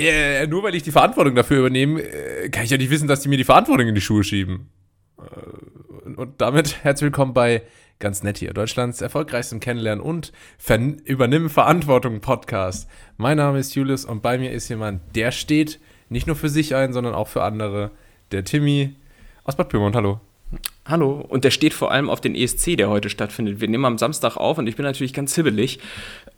Äh, nur weil ich die Verantwortung dafür übernehme, äh, kann ich ja nicht wissen, dass die mir die Verantwortung in die Schuhe schieben. Äh, und damit herzlich willkommen bei Ganz nett hier, Deutschlands erfolgreichstem Kennenlernen und Ver Übernimm Verantwortung Podcast. Mein Name ist Julius und bei mir ist jemand, der steht nicht nur für sich ein, sondern auch für andere. Der Timmy aus Bad Pyrmont. Hallo. Hallo, und der steht vor allem auf den ESC, der heute stattfindet. Wir nehmen am Samstag auf und ich bin natürlich ganz hibbelig,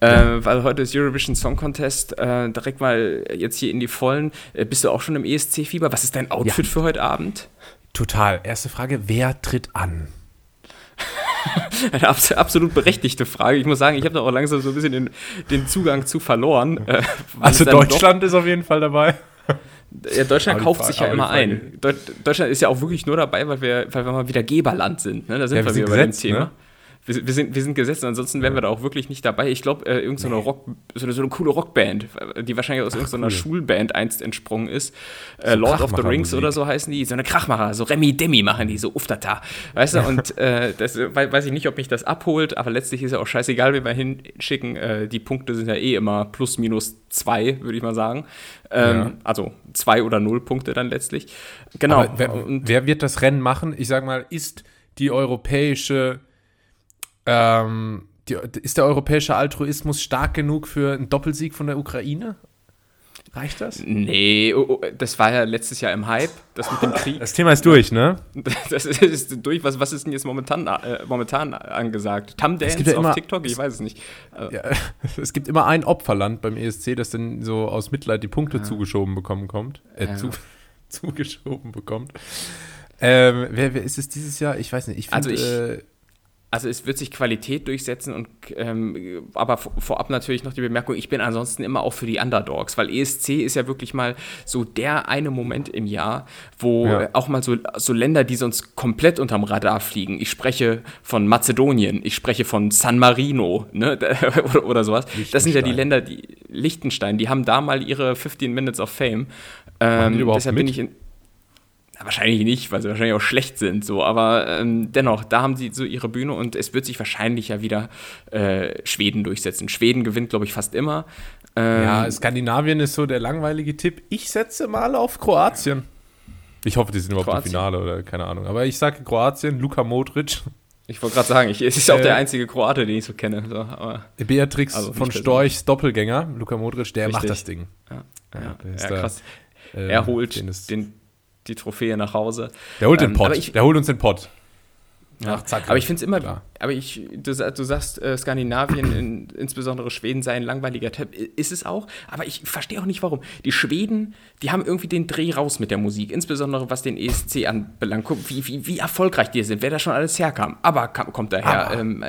äh, weil heute ist Eurovision Song Contest. Äh, direkt mal jetzt hier in die Vollen. Äh, bist du auch schon im ESC-Fieber? Was ist dein Outfit ja. für heute Abend? Total. Erste Frage: Wer tritt an? Eine absolut berechtigte Frage. Ich muss sagen, ich habe da auch langsam so ein bisschen den, den Zugang zu verloren. Äh, also Deutschland ist auf jeden Fall dabei. Ja, Deutschland kauft Frage, sich ja immer ein. Deutschland ist ja auch wirklich nur dabei, weil wir, weil wir mal wieder Geberland sind. Ne? Da sind ja, wir, wir wieder bei dem Thema. Ne? Wir, wir, sind, wir sind gesetzt, ansonsten wären wir da auch wirklich nicht dabei. Ich glaube, äh, irgendeine nee. Rock, so eine, so eine coole Rockband, die wahrscheinlich aus irgendeiner cool. Schulband einst entsprungen ist. Äh, Lord of the Rings oder so heißen die, so eine Krachmacher, so Remi Demi machen die, so uftata. Weißt du, und äh, das weiß ich nicht, ob mich das abholt, aber letztlich ist ja auch scheißegal, wie wir hinschicken. Äh, die Punkte sind ja eh immer plus minus zwei, würde ich mal sagen. Ähm, ja. Also zwei oder null Punkte dann letztlich. Genau. Wer, wer, wird das Rennen machen? Ich sag mal, ist die europäische ähm, die, ist der europäische Altruismus stark genug für einen Doppelsieg von der Ukraine? Reicht das? Nee, oh, oh, das war ja letztes Jahr im Hype, das mit dem Krieg. Das Thema ist durch, ne? Das ist, ist durch. Was, was ist denn jetzt momentan, äh, momentan angesagt? Tumdance ja auf immer, TikTok? Ich weiß es nicht. Ja, es gibt immer ein Opferland beim ESC, das dann so aus Mitleid die Punkte ja. zugeschoben bekommen kommt. Äh, ja. zu, zugeschoben bekommt. Ähm, wer, wer ist es dieses Jahr? Ich weiß nicht. Ich find, also ich, äh, also es wird sich Qualität durchsetzen und ähm, aber vorab natürlich noch die Bemerkung, ich bin ansonsten immer auch für die Underdogs, weil ESC ist ja wirklich mal so der eine Moment im Jahr, wo ja. auch mal so, so Länder, die sonst komplett unterm Radar fliegen. Ich spreche von Mazedonien, ich spreche von San Marino, ne, oder, oder sowas. Das sind ja die Länder, die Liechtenstein, die haben da mal ihre 15 Minutes of Fame. Ähm, deshalb mit? bin ich in wahrscheinlich nicht, weil sie wahrscheinlich auch schlecht sind, so, aber ähm, dennoch, da haben sie so ihre Bühne und es wird sich wahrscheinlich ja wieder äh, Schweden durchsetzen. Schweden gewinnt, glaube ich, fast immer. Ähm, ja, Skandinavien ist so der langweilige Tipp. Ich setze mal auf Kroatien. Ich hoffe, die sind überhaupt Kroatien. im Finale oder keine Ahnung. Aber ich sage Kroatien, Luka Modric. Ich wollte gerade sagen, ich, es ist auch äh, der einzige Kroate, den ich so kenne. So, Beatrix also von Storchs Doppelgänger, Luka Modric, der Richtig. macht das Ding. Ja, ja, ja krass. Da, er holt den, den, die Trophäe nach Hause. Der holt den ähm, Pott. Ich, der holt uns den Pott. Ja, zack, aber ich finde es immer, klar. aber ich, du, du sagst, äh, Skandinavien, in, insbesondere Schweden, sei ein langweiliger Tipp. Ist es auch, aber ich verstehe auch nicht warum. Die Schweden, die haben irgendwie den Dreh raus mit der Musik, insbesondere was den ESC anbelangt. Guck, wie, wie, wie erfolgreich die sind, wer da schon alles herkam. Aber kommt daher, ähm,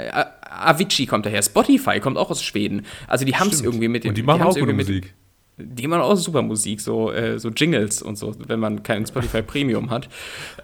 Avicii kommt daher, Spotify kommt auch aus Schweden. Also die haben es irgendwie mit dem. Und die machen die auch gute Musik die machen auch super Musik, so, äh, so Jingles und so, wenn man kein Spotify Premium hat.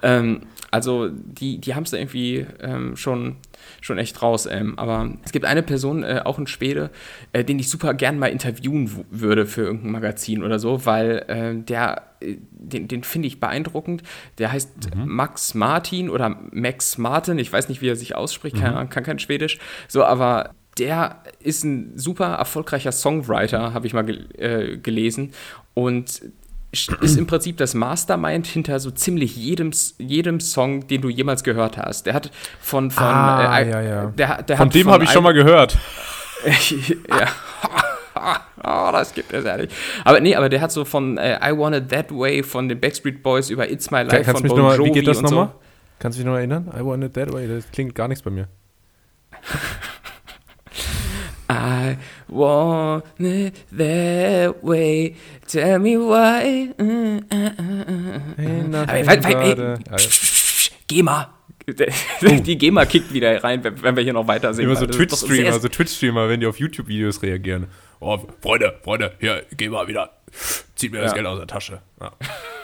Ähm, also die, die haben es irgendwie ähm, schon, schon echt raus. Ähm. Aber es gibt eine Person, äh, auch ein Schwede, äh, den ich super gern mal interviewen würde für irgendein Magazin oder so, weil äh, der, äh, den, den finde ich beeindruckend. Der heißt mhm. Max Martin oder Max Martin, ich weiß nicht, wie er sich ausspricht, mhm. kann, kann kein Schwedisch. So, aber der ist ein super erfolgreicher Songwriter, habe ich mal gel äh, gelesen. Und ist im Prinzip das Mastermind hinter so ziemlich jedem, jedem Song, den du jemals gehört hast. Der hat von. von ah, äh, ja, ja. Der, der von dem habe ich schon mal gehört. ja. oh, das gibt es ehrlich. Aber nee, aber der hat so von äh, I Want It That Way von den Backstreet Boys über It's My Life Kannst von Bon Jovi Wie geht das nochmal? So. Kannst du dich noch erinnern? I Want It That Way, das klingt gar nichts bei mir. I want it that way. Tell me why. Mm, uh, uh, uh, hey, ey, GEMA. Oh. Die GEMA kickt wieder rein, wenn wir hier noch weiter sehen. Immer so Twitch-Streamer, so Twitch-Streamer, wenn die auf YouTube-Videos reagieren. Oh, Freunde, Freunde, hier, GEMA wieder. Zieht mir ja. das Geld aus der Tasche. Ja.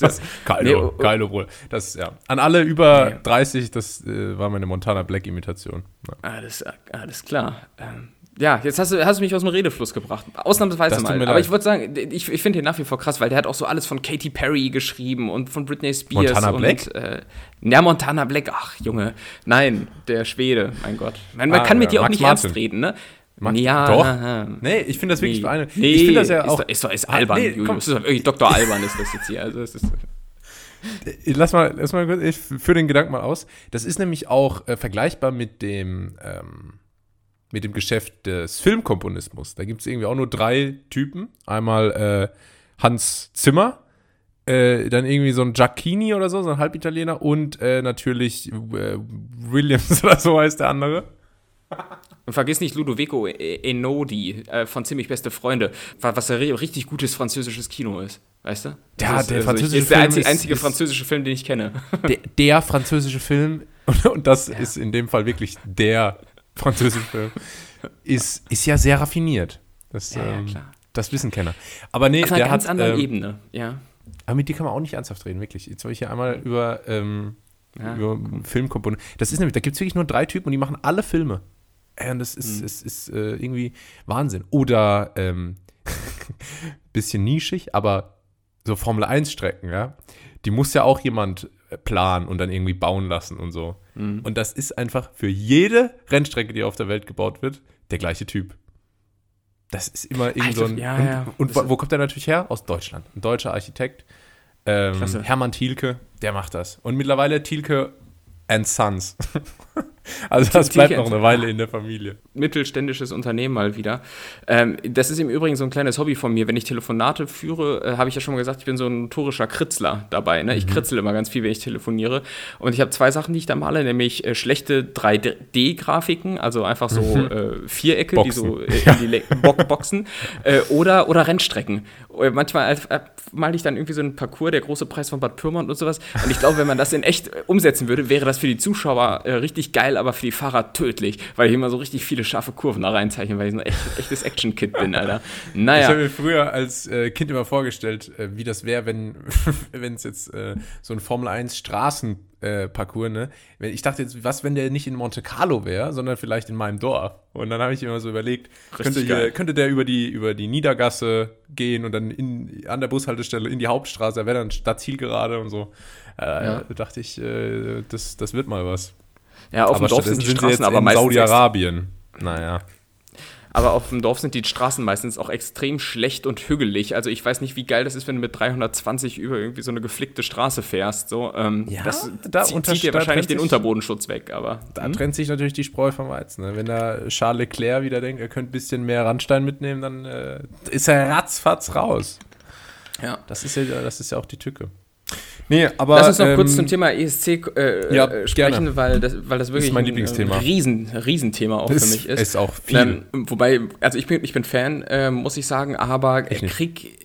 das, Kylo, nee, oh, oh. Kylo Bruder. Das, ja. An alle über nee. 30, das äh, war meine Montana Black-Imitation. Ja. Alles, alles klar. Ähm, ja, jetzt hast du, hast du mich aus dem Redefluss gebracht. Ausnahmsweise mal. Aber ich würde sagen, ich, ich finde den nach wie vor krass, weil der hat auch so alles von Katy Perry geschrieben und von Britney Spears. Montana und, Black? Äh, ja, Montana Black. Ach, Junge. Nein, der Schwede. Mein Gott. Man, man ah, kann mit dir auch Max nicht Martin. ernst reden, ne? Mag, Ja, doch. aha. Nee, ich finde das wirklich Nee, beeindruckend. nee, ich finde das ja ist, auch. ist, ist Ah, albern, nee, Julius. komm. Ist Dr. Albern ist das jetzt hier. Also es ist, Lass mal, lass mal kurz, ich führe den Gedanken mal aus. Das ist nämlich auch äh, vergleichbar mit dem, ähm, mit dem Geschäft des Filmkomponismus. Da gibt es irgendwie auch nur drei Typen. Einmal äh, Hans Zimmer, äh, dann irgendwie so ein Giacchini oder so, so ein Halbitaliener und äh, natürlich äh, Williams oder so heißt der andere. Und vergiss nicht Ludovico E- Einaudi äh, von Ziemlich Beste Freunde, wa- was ja ri- richtig gutes französisches Kino ist. Weißt du? Ja, Das ist, der also, französische ist der Film einzige, ist- einzige ist- französische Film, den ich kenne. Der, der französische Film, und, und das ist in dem Fall wirklich der französische Film, ist, ist ja sehr raffiniert. Das, Ja, ja, ähm, klar. das wissen Kenner. Aber nee, Auf einer der ganz hat, anderen ähm, Ebene, ja. Aber mit dir kann man auch nicht ernsthaft reden, wirklich. Jetzt habe ich hier einmal über, ähm, Ja, über Filmkomponenten. Das ist nämlich, da gibt es wirklich nur drei Typen und die machen alle Filme. Äh, Und das Mhm. ist, ist, ist äh, irgendwie Wahnsinn. Oder ähm, bisschen nischig, aber so Formel 1 Strecken, ja, die muss ja auch jemand äh, planen und dann irgendwie bauen lassen und so. Mhm. Und das ist einfach für jede Rennstrecke, die auf der Welt gebaut wird, der gleiche Typ. Das ist immer irgend Alter, so ein. ja, und ja. und wo, wo kommt der natürlich her? Aus Deutschland. Ein deutscher Architekt. Ähm. Hermann Thielke, der macht das. Und mittlerweile Thielke and Sons. also das bleibt noch eine Weile in der Familie. mittelständisches Unternehmen mal wieder. Ähm, das ist im Übrigen so ein kleines Hobby von mir. Wenn ich Telefonate führe, äh, habe ich ja schon mal gesagt, ich bin so ein notorischer Kritzler dabei. Ne? Ich Mhm. kritzel immer ganz viel, wenn ich telefoniere. Und ich habe zwei Sachen, die ich da male, nämlich äh, schlechte 3D-Grafiken, also einfach so äh, Vierecke, die Mhm. Boxen. so äh, in die Le Bo Boxen, äh, oder, oder Rennstrecken. Äh, Manchmal äh, male ich dann irgendwie so einen Parcours, der große Preis von Bad Pyrmont und sowas. Und ich glaube, wenn man das in echt äh, umsetzen würde, wäre das für die Zuschauer äh, richtig geil, aber für die Fahrer tödlich, weil ich immer so richtig viele scharfe Kurven da reinzeichne, weil ich so ein echt, echtes Action-Kid bin, Alter. Ich Naja. habe mir früher als äh, Kind immer vorgestellt, äh, wie das wäre, wenn es jetzt äh, so ein Formel 1 Straßenparcours, äh, Parcours, ne? Ich dachte jetzt, was, wenn der nicht in Monte Carlo wäre, sondern vielleicht in meinem Dorf? Und dann habe ich immer so überlegt, könnte, hier, könnte der über die, über die Niedergasse gehen und dann in, an der Bushaltestelle in die Hauptstraße, da wäre dann Stadt Zielgerade und so. Äh, Ja. Da dachte ich, äh, das, das wird mal was. Ja, auf aber dem Dorf sind die sind Straßen jetzt aber in meistens Saudi-Arabien. Naja. Aber auf dem Dorf sind die Straßen meistens auch extrem schlecht und hügelig. Also ich weiß nicht, wie geil das ist, wenn du mit 320 über irgendwie so eine geflickte Straße fährst. So, ähm, Ja, das da zieht, zieht dir wahrscheinlich den sich- Unterbodenschutz weg. Aber Da trennt sich natürlich die Spreu vom Weizen. Ne? Wenn da Charles Leclerc wieder denkt, er könnte ein bisschen mehr Randstein mitnehmen, dann äh, ist er ratzfatz raus. ja. Das ist ja, das ist ja auch die Tücke. Nee, aber. Lass uns noch ähm, kurz zum Thema ESC äh, ja, äh, sprechen, gerne. weil das, weil das wirklich mein ein, Riesen, Riesenthema auch ist, für mich ist. ist auch viel. Ähm, wobei, also ich bin, ich bin Fan, äh, muss ich sagen, aber Ich krieg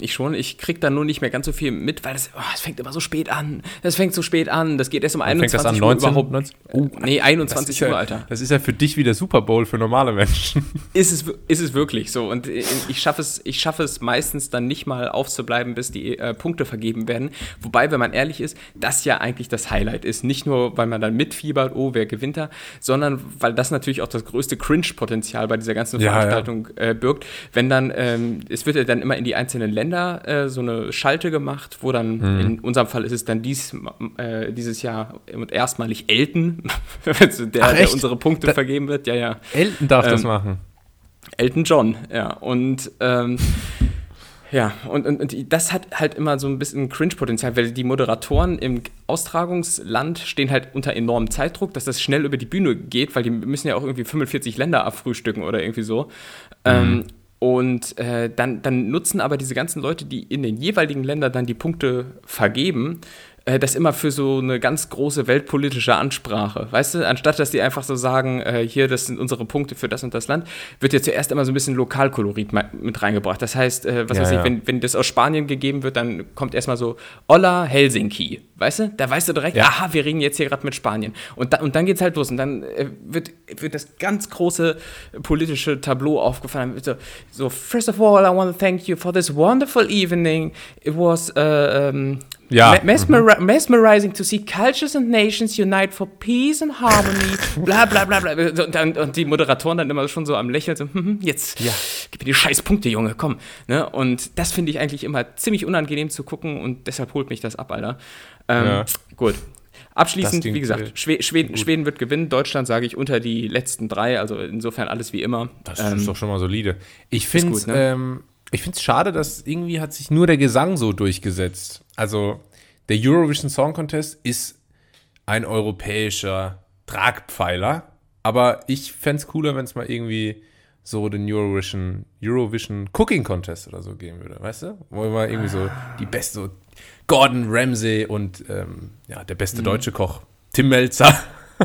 ich schon, ich krieg da nur nicht mehr ganz so viel mit, weil das, oh, es fängt immer so spät an. Das fängt so spät an. Das geht erst um fängt 21 das an? Uhr 19? überhaupt. 19? Oh, nee, das 21 ist, ja, Uhr, Alter. das ist ja für dich wie der Super Bowl für normale Menschen. Ist es, ist es wirklich so. Und äh, ich schaffe es, ich schaffe es meistens dann nicht mal aufzubleiben, bis die äh, Punkte vergeben werden. Wobei, wenn man ehrlich ist, das ja eigentlich das Highlight ist. Nicht nur, weil man dann mitfiebert, oh, wer gewinnt da, sondern weil das natürlich auch das größte Cringe-Potenzial bei dieser ganzen Ja, Veranstaltung Äh, birgt. Wenn dann, ähm, es wird ja dann immer in die einzelnen Länder äh, so eine Schalte gemacht, wo dann, Mhm. in unserem Fall ist es dann dies, äh, dieses Jahr und erstmalig Elton, der, der unsere Punkte Da- vergeben wird. Ja, ja. Elton darf das Ähm, machen. Elton John, ja. Und ähm, ja, und, und, und das hat halt immer so ein bisschen Cringe-Potenzial, weil die Moderatoren im Austragungsland stehen halt unter enormem Zeitdruck, dass das schnell über die Bühne geht, weil die müssen ja auch irgendwie 45 Länder abfrühstücken oder irgendwie so. Ähm, und äh, dann, dann nutzen aber diese ganzen Leute, die in den jeweiligen Ländern dann die Punkte vergeben, äh, das immer für so eine ganz große weltpolitische Ansprache. Weißt du, anstatt dass die einfach so sagen, äh, hier, das sind unsere Punkte für das und das Land, wird ja zuerst immer so ein bisschen Lokalkolorit mit reingebracht. Das heißt, äh, was Ja, weiß ich, ja. wenn, wenn das aus Spanien gegeben wird, dann kommt erstmal so Olla Helsinki. Weißt du? Da weißt du direkt, Ja. aha, wir reden jetzt hier gerade mit Spanien. Und, da, und dann geht's halt los. Und dann äh, wird, wird das ganz große politische Tableau wird So, so, first of all, I want to thank you for this wonderful evening. It was uh, um, Ja. me- mesmeri mesmerizing to see cultures and nations unite for peace and harmony. bla bla bla bla. Und, dann, und die Moderatoren dann immer schon so am Lächeln, so, hm, hm, jetzt Ja. gib mir die scheiß Punkte, Junge, komm. Ne? Und das finde ich eigentlich immer ziemlich unangenehm zu gucken und deshalb holt mich das ab, Alter. Ähm, Ja. Gut. Abschließend, wie gesagt, Schwe Schweden, Schweden wird gewinnen, Deutschland sage ich unter die letzten drei, also insofern alles wie immer. Das Ähm, ist doch schon mal solide. Ich finde es gut, ne? ähm, ich find's schade, dass irgendwie hat sich nur der Gesang so durchgesetzt. Also der Eurovision Song Contest ist ein europäischer Tragpfeiler, aber ich fände es cooler, wenn es mal irgendwie so den Eurovision, Eurovision Cooking Contest oder so geben würde, weißt du? Wo immer irgendwie so die beste, so Gordon Ramsay und ähm, ja, der beste deutsche Koch, Tim Melzer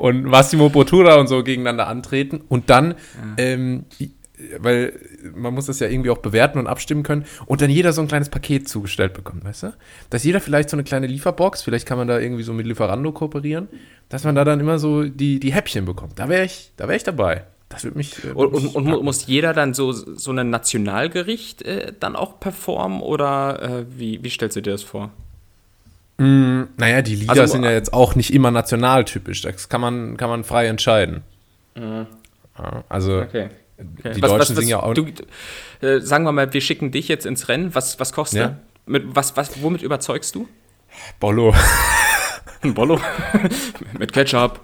und Massimo Bottura und so gegeneinander antreten und dann, ähm, i- weil man muss das ja irgendwie auch bewerten und abstimmen können und dann jeder so ein kleines Paket zugestellt bekommt, weißt du? Dass jeder vielleicht so eine kleine Lieferbox, vielleicht kann man da irgendwie so mit Lieferando kooperieren, dass man da dann immer so die, die Häppchen bekommt. Da wäre ich, da wäre ich dabei. Das würde mich. äh, Und, und, und muss jeder dann so, so ein Nationalgericht äh, dann auch performen oder äh, wie, wie stellst du dir das vor? Mm, naja, die Lieder Also- sind ja jetzt auch nicht immer nationaltypisch. Das kann man, kann man frei entscheiden. Ja, also Mhm. Okay. die Deutschen singen ja auch. Du, äh, sagen wir mal, wir schicken dich jetzt ins Rennen. Was, was kostet Ja. du? Mit, was, was, womit überzeugst du? Bollo. Ein Bollo. Mit Ketchup.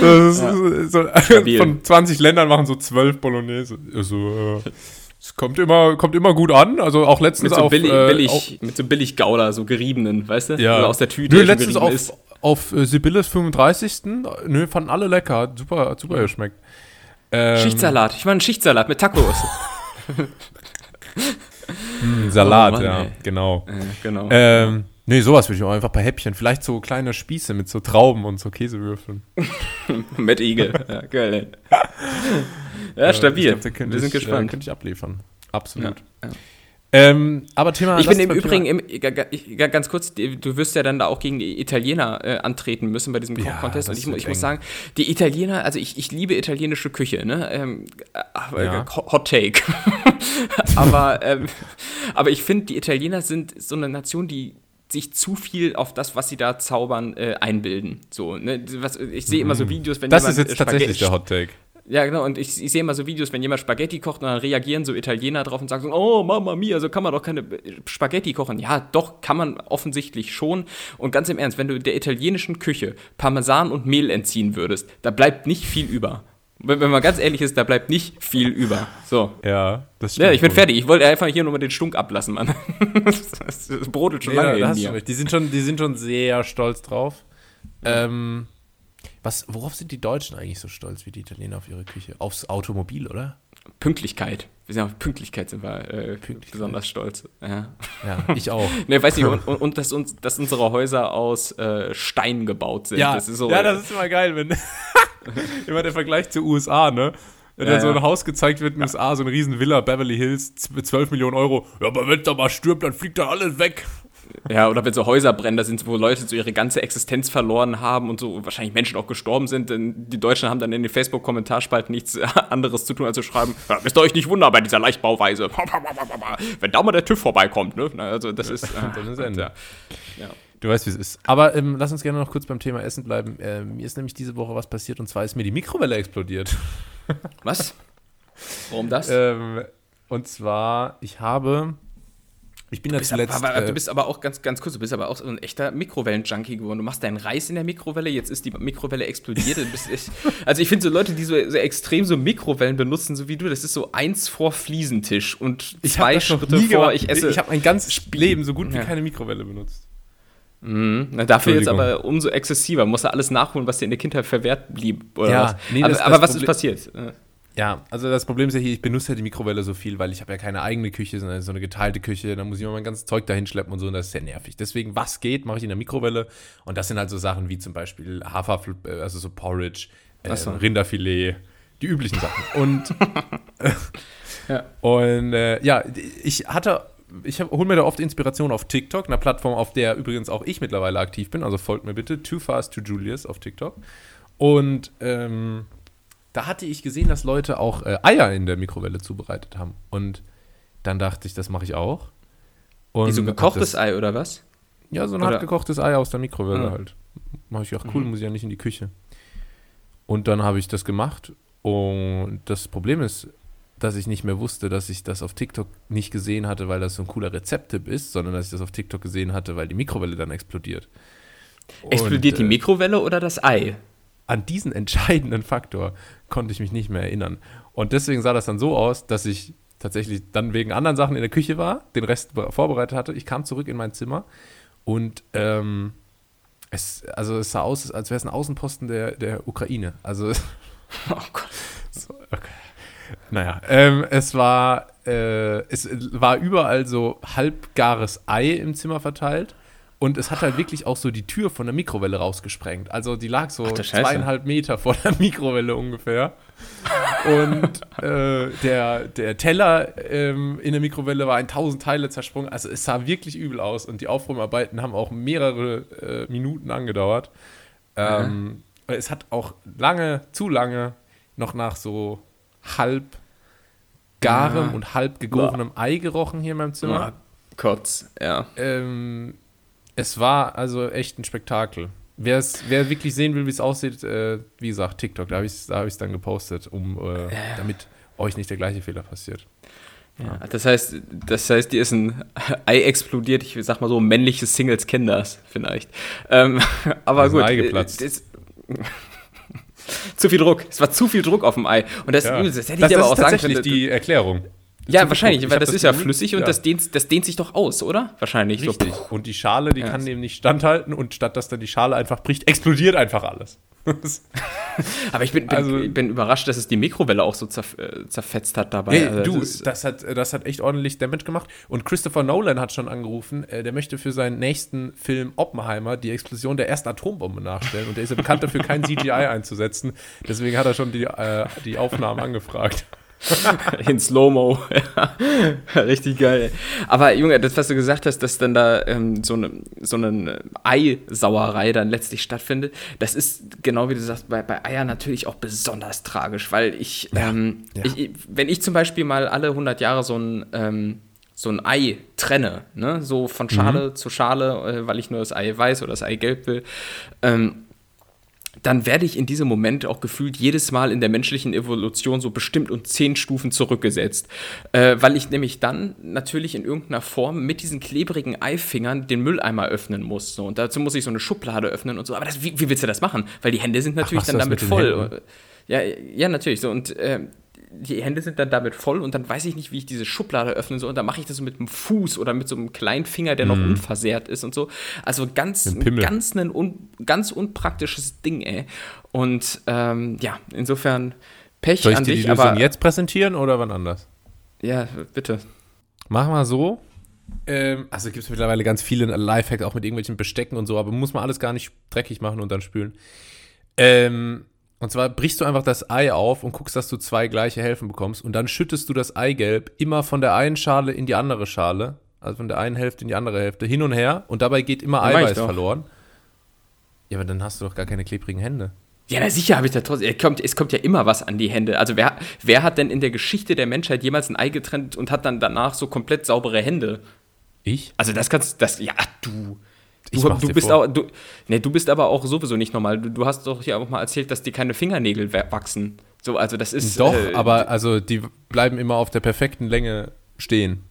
Das ist so, Stabil. von 20 Ländern machen so 12 Bolognese. Also, äh, es kommt immer, kommt immer gut an. Also auch letztens Mit so auf, billig, äh, billig, auf, mit so billig Gouda, so geriebenen, weißt du? ja. Oder aus der Tüte. Nö, letztens auf, ist. auf äh, Sibylles 35. Nö, fanden alle lecker. Super, hat super geschmeckt. Ähm, Schichtsalat. Ich meine einen Schichtsalat mit Tacos. mh, Salat, Oh Mann, ja, ey. genau. äh, genau. Ähm, nee, sowas würde ich auch einfach bei Häppchen. Vielleicht so kleine Spieße mit so Trauben und so Käsewürfeln. mit Igel. Ja, geil, ey. Ja, stabil. Ich glaub, Wir sind ich, Äh, gespannt. könnte ich abliefern. Absolut. Ja, ja. Ähm, aber Thema. Ich bin im Übrigen, im, ganz kurz, du wirst ja dann da auch gegen die Italiener äh, antreten müssen bei diesem Ja, Koch-Contest. Und ich, ich muss sagen, die Italiener, also ich, ich liebe italienische Küche, ne? Ähm, äh, Ja. Hot Take. aber, ähm, aber ich finde, die Italiener sind so eine Nation, die sich zu viel auf das, was sie da zaubern, äh, einbilden. So, ne? Was, ich sehe immer so Videos, wenn Das jemand ist jetzt äh, tatsächlich Spaghetti- der Hot Take. Ja, genau, und ich, ich sehe immer so Videos, wenn jemand Spaghetti kocht und dann reagieren so Italiener drauf und sagen so, oh, Mama mia, so kann man doch keine Spaghetti kochen. Ja, doch, kann man offensichtlich schon. Und ganz im Ernst, wenn du der italienischen Küche Parmesan und Mehl entziehen würdest, da bleibt nicht viel über. Wenn, wenn man ganz ehrlich ist, da bleibt nicht viel über. So. Ja, das Ja, ich bin wohl. fertig. Ich wollte einfach hier nur mal den Stunk ablassen, Mann. Das, das brodelt schon Nee, lange in mir. Die sind schon, die sind schon sehr stolz drauf. Ähm, was, worauf sind die Deutschen eigentlich so stolz wie die Italiener auf ihre Küche? Aufs Automobil, oder? Pünktlichkeit. Wir sind auf Pünktlichkeit sind wir äh, Pünktlichkeit. besonders stolz. Ja. Ja, ich auch. Ne, weiß nicht, und, und, und dass, uns, dass unsere Häuser aus äh, Stein gebaut sind. ja, das ist so. ja, das ist immer geil, wenn immer der Vergleich zu USA, ne? Wenn Ja, dann so ein ja. Haus gezeigt wird in den USA, so eine riesen Villa, Beverly Hills, z- 12 Millionen Euro. Ja, aber wenn da mal stirbt, dann fliegt da alles weg. Ja, oder wenn so Häuser brennen, da sind wo Leute so ihre ganze Existenz verloren haben und so wahrscheinlich Menschen auch gestorben sind. Denn die Deutschen haben dann in den Facebook-Kommentarspalten nichts anderes zu tun, als zu schreiben, ja, müsst ihr euch nicht wundern bei dieser Leichtbauweise. Wenn da mal der TÜV vorbeikommt, ne? Also das ist, äh, Dann ist Ende. ja. ja. Du weißt, wie es ist. Aber ähm, lass uns gerne noch kurz beim Thema Essen bleiben. Ähm, mir ist nämlich diese Woche was passiert und zwar ist mir die Mikrowelle explodiert. Was? Warum das? ähm, und zwar, ich habe. Ich bin da bist zuletzt. aber, aber, äh, du bist aber auch ganz, ganz kurz, du bist aber auch so ein echter Mikrowellen-Junkie geworden. Du machst deinen Reis in der Mikrowelle, jetzt ist die Mikrowelle explodiert. Du echt, also ich finde so Leute, die so, so extrem so Mikrowellen benutzen, so wie du, das ist so eins vor Fliesentisch und zwei Schritte vor, gemacht. ich esse. Ich habe mein ganzes Leben so gut wie Ja. keine Mikrowelle benutzt. Mhm. Na, dafür jetzt aber umso exzessiver. Musst du alles nachholen, was dir in der Kindheit verwehrt blieb. Oder Ja, was? nee, aber aber was ist passiert? Äh, Ja, also das Problem ist ja hier, ich benutze ja die Mikrowelle so viel, weil ich habe ja keine eigene Küche, sondern so eine geteilte Küche. Da muss ich immer mein ganzes Zeug dahin schleppen und so und das ist sehr nervig. Deswegen, was geht, mache ich in der Mikrowelle. Und das sind halt so Sachen wie zum Beispiel Hafer, also so Porridge, äh, so. Rinderfilet, die üblichen Sachen. Und, Ja. und äh, ja, ich hatte, ich hole mir da oft Inspiration auf TikTok, einer Plattform, auf der übrigens auch ich mittlerweile aktiv bin. Also folgt mir bitte, Too Fast to Julius auf TikTok. Und ähm, da hatte ich gesehen, dass Leute auch äh, Eier in der Mikrowelle zubereitet haben. Und dann dachte ich, das mache ich auch. Und Wie so hab gekochtes das, Ei oder was? Ja, so ein oder- hart gekochtes Ei aus der Mikrowelle Ah. halt. Mache ich auch cool, Mhm. muss ich ja nicht in die Küche. Und dann habe ich das gemacht. Und das Problem ist, dass ich nicht mehr wusste, dass ich das auf TikTok nicht gesehen hatte, weil das so ein cooler Rezepttipp ist, sondern dass ich das auf TikTok gesehen hatte, weil die Mikrowelle dann explodiert. Explodiert Und, die äh, Mikrowelle oder das Ei? an diesen entscheidenden Faktor konnte ich mich nicht mehr erinnern. Und deswegen sah das dann so aus, dass ich tatsächlich dann wegen anderen Sachen in der Küche war, den Rest be- vorbereitet hatte. Ich kam zurück in mein Zimmer und ähm, es, also es sah aus, als wäre es ein Außenposten der, der Ukraine. Also, Oh Gott. so, okay. Naja, ähm, es war, äh, es war überall so halbgares Ei im Zimmer verteilt. Und es hat halt wirklich auch so die Tür von der Mikrowelle rausgesprengt. Also die lag so Ach, zweieinhalb Meter vor der Mikrowelle ungefähr. Und äh, der, der Teller ähm, in der Mikrowelle war in tausend Teile zersprungen. Also es sah wirklich übel aus. Und die Aufräumarbeiten haben auch mehrere äh, Minuten angedauert. Ähm, es hat auch lange, zu lange, noch nach so halb garem Ja. und halb gegorenem Ei gerochen hier in meinem Zimmer. Oh, Kotz, ja. Ähm, es war also echt ein Spektakel. Wer's, wer wirklich sehen will, wie es aussieht, äh, wie gesagt, TikTok, da habe ich es da hab dann gepostet, um, äh, damit euch nicht der gleiche Fehler passiert. ja. Das heißt, das heißt, dir ist ein Ei explodiert, ich sag mal so, männliche Singles kennen das vielleicht. Ähm, aber Da ist ein gut. Ei äh, geplatzt. Das, zu viel Druck. Es war zu viel Druck auf dem Ei. Und das, Ja. das hätte ich das, dir aber das auch ist sagen tatsächlich können. die Erklärung. Ja, wahrscheinlich, weil das das ist ja flüssig und ja. das, dehnt, das dehnt sich doch aus, oder? Wahrscheinlich. So. Richtig. Und die Schale, die Ja. kann dem nicht standhalten und statt dass dann die Schale einfach bricht, explodiert einfach alles. Aber ich bin, bin, Also- bin überrascht, dass es die Mikrowelle auch so zerf äh, zerfetzt hat dabei. Hey, Also du, das ist- das hat, das hat echt ordentlich Damage gemacht. Und Christopher Nolan hat schon angerufen, äh, der möchte für seinen nächsten Film Oppenheimer die Explosion der ersten Atombombe nachstellen. Und der ist ja bekannt dafür, kein CGI einzusetzen. Deswegen hat er schon die, äh, die Aufnahmen angefragt. In Slow-Mo. Ja, Richtig geil. Aber Junge, das, was du gesagt hast, dass dann da ähm, so eine, so eine Eisauerei dann letztlich stattfindet, das ist genau wie du sagst, bei, bei Eiern natürlich auch besonders tragisch, weil ich, ähm, ja. ich, wenn ich zum Beispiel mal alle 100 Jahre so ein, ähm, so ein Ei trenne, ne? so von Schale zu Schale, äh, weil ich nur das Ei weiß oder das Ei gelb will, ähm, dann werde ich in diesem Moment auch gefühlt jedes Mal in der menschlichen Evolution so bestimmt und zehn Stufen zurückgesetzt. Äh, weil ich nämlich dann natürlich in irgendeiner Form mit diesen klebrigen Eifingern den Mülleimer öffnen muss. So. Und dazu muss ich so eine Schublade öffnen und so. Aber das, wie, wie willst du das machen? Weil die Hände sind natürlich du dann damit voll. Ja, ja, natürlich. So. Und äh, die Hände sind dann damit voll und dann weiß ich nicht, wie ich diese Schublade öffnen soll. Und dann mache ich das so mit dem Fuß oder mit so einem kleinen Finger, der noch unversehrt ist und so. Also ganz, Mhm. Pimmel. ganz ein un, ganz unpraktisches Ding, ey. Und ähm, ja, insofern Pech Soll ich an dir die dich, Lösung aber jetzt präsentieren oder wann anders? ja, bitte. Mach mal so. Ähm, also gibt es mittlerweile ganz viele Lifehacks, auch mit irgendwelchen Bestecken und so, aber muss man alles gar nicht dreckig machen und dann spülen. Ähm, und zwar brichst du einfach das Ei auf und guckst, dass du zwei gleiche Hälften bekommst und dann schüttest du das Eigelb immer von der einen Schale in die andere Schale, also von der einen Hälfte in die andere Hälfte, hin und her und dabei geht immer ich Eiweiß verloren. Ja, aber dann hast du doch gar keine klebrigen Hände. Ja, na sicher habe ich da trotzdem. Es kommt, es kommt ja immer was an die Hände. Also wer, wer hat denn in der Geschichte der Menschheit jemals ein Ei getrennt und hat dann danach so komplett saubere Hände? Ich? Also das kannst das ja du. Ich Du, du bist vor. auch, du, nee, du bist aber auch sowieso nicht normal. Du, du hast doch hier auch mal erzählt, dass dir keine Fingernägel wa- wachsen. So, also das ist Doch, äh, aber also die bleiben immer auf der perfekten Länge stehen.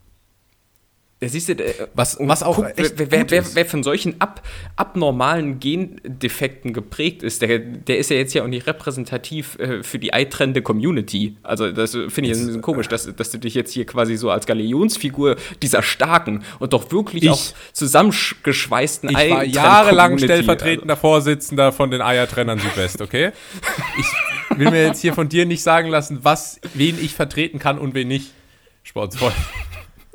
Da siehst du, äh, Was- was auch guck, echt wer, wer, wer, ist. von solchen ab, abnormalen Gendefekten geprägt ist, der, der ist ja jetzt ja auch nicht repräsentativ äh, für die eitrennende Community. Also das finde ich jetzt ein bisschen komisch, dass, dass du dich jetzt hier quasi so als Galionsfigur dieser starken und doch wirklich Ich- auch zusammengeschweißten Ich war jahrelang Community. stellvertretender Vorsitzender von den Eiertrennern Südwest, okay? Ich will mir jetzt hier von dir nicht sagen lassen, was, wen ich vertreten kann und wen nicht. Sportsvoll.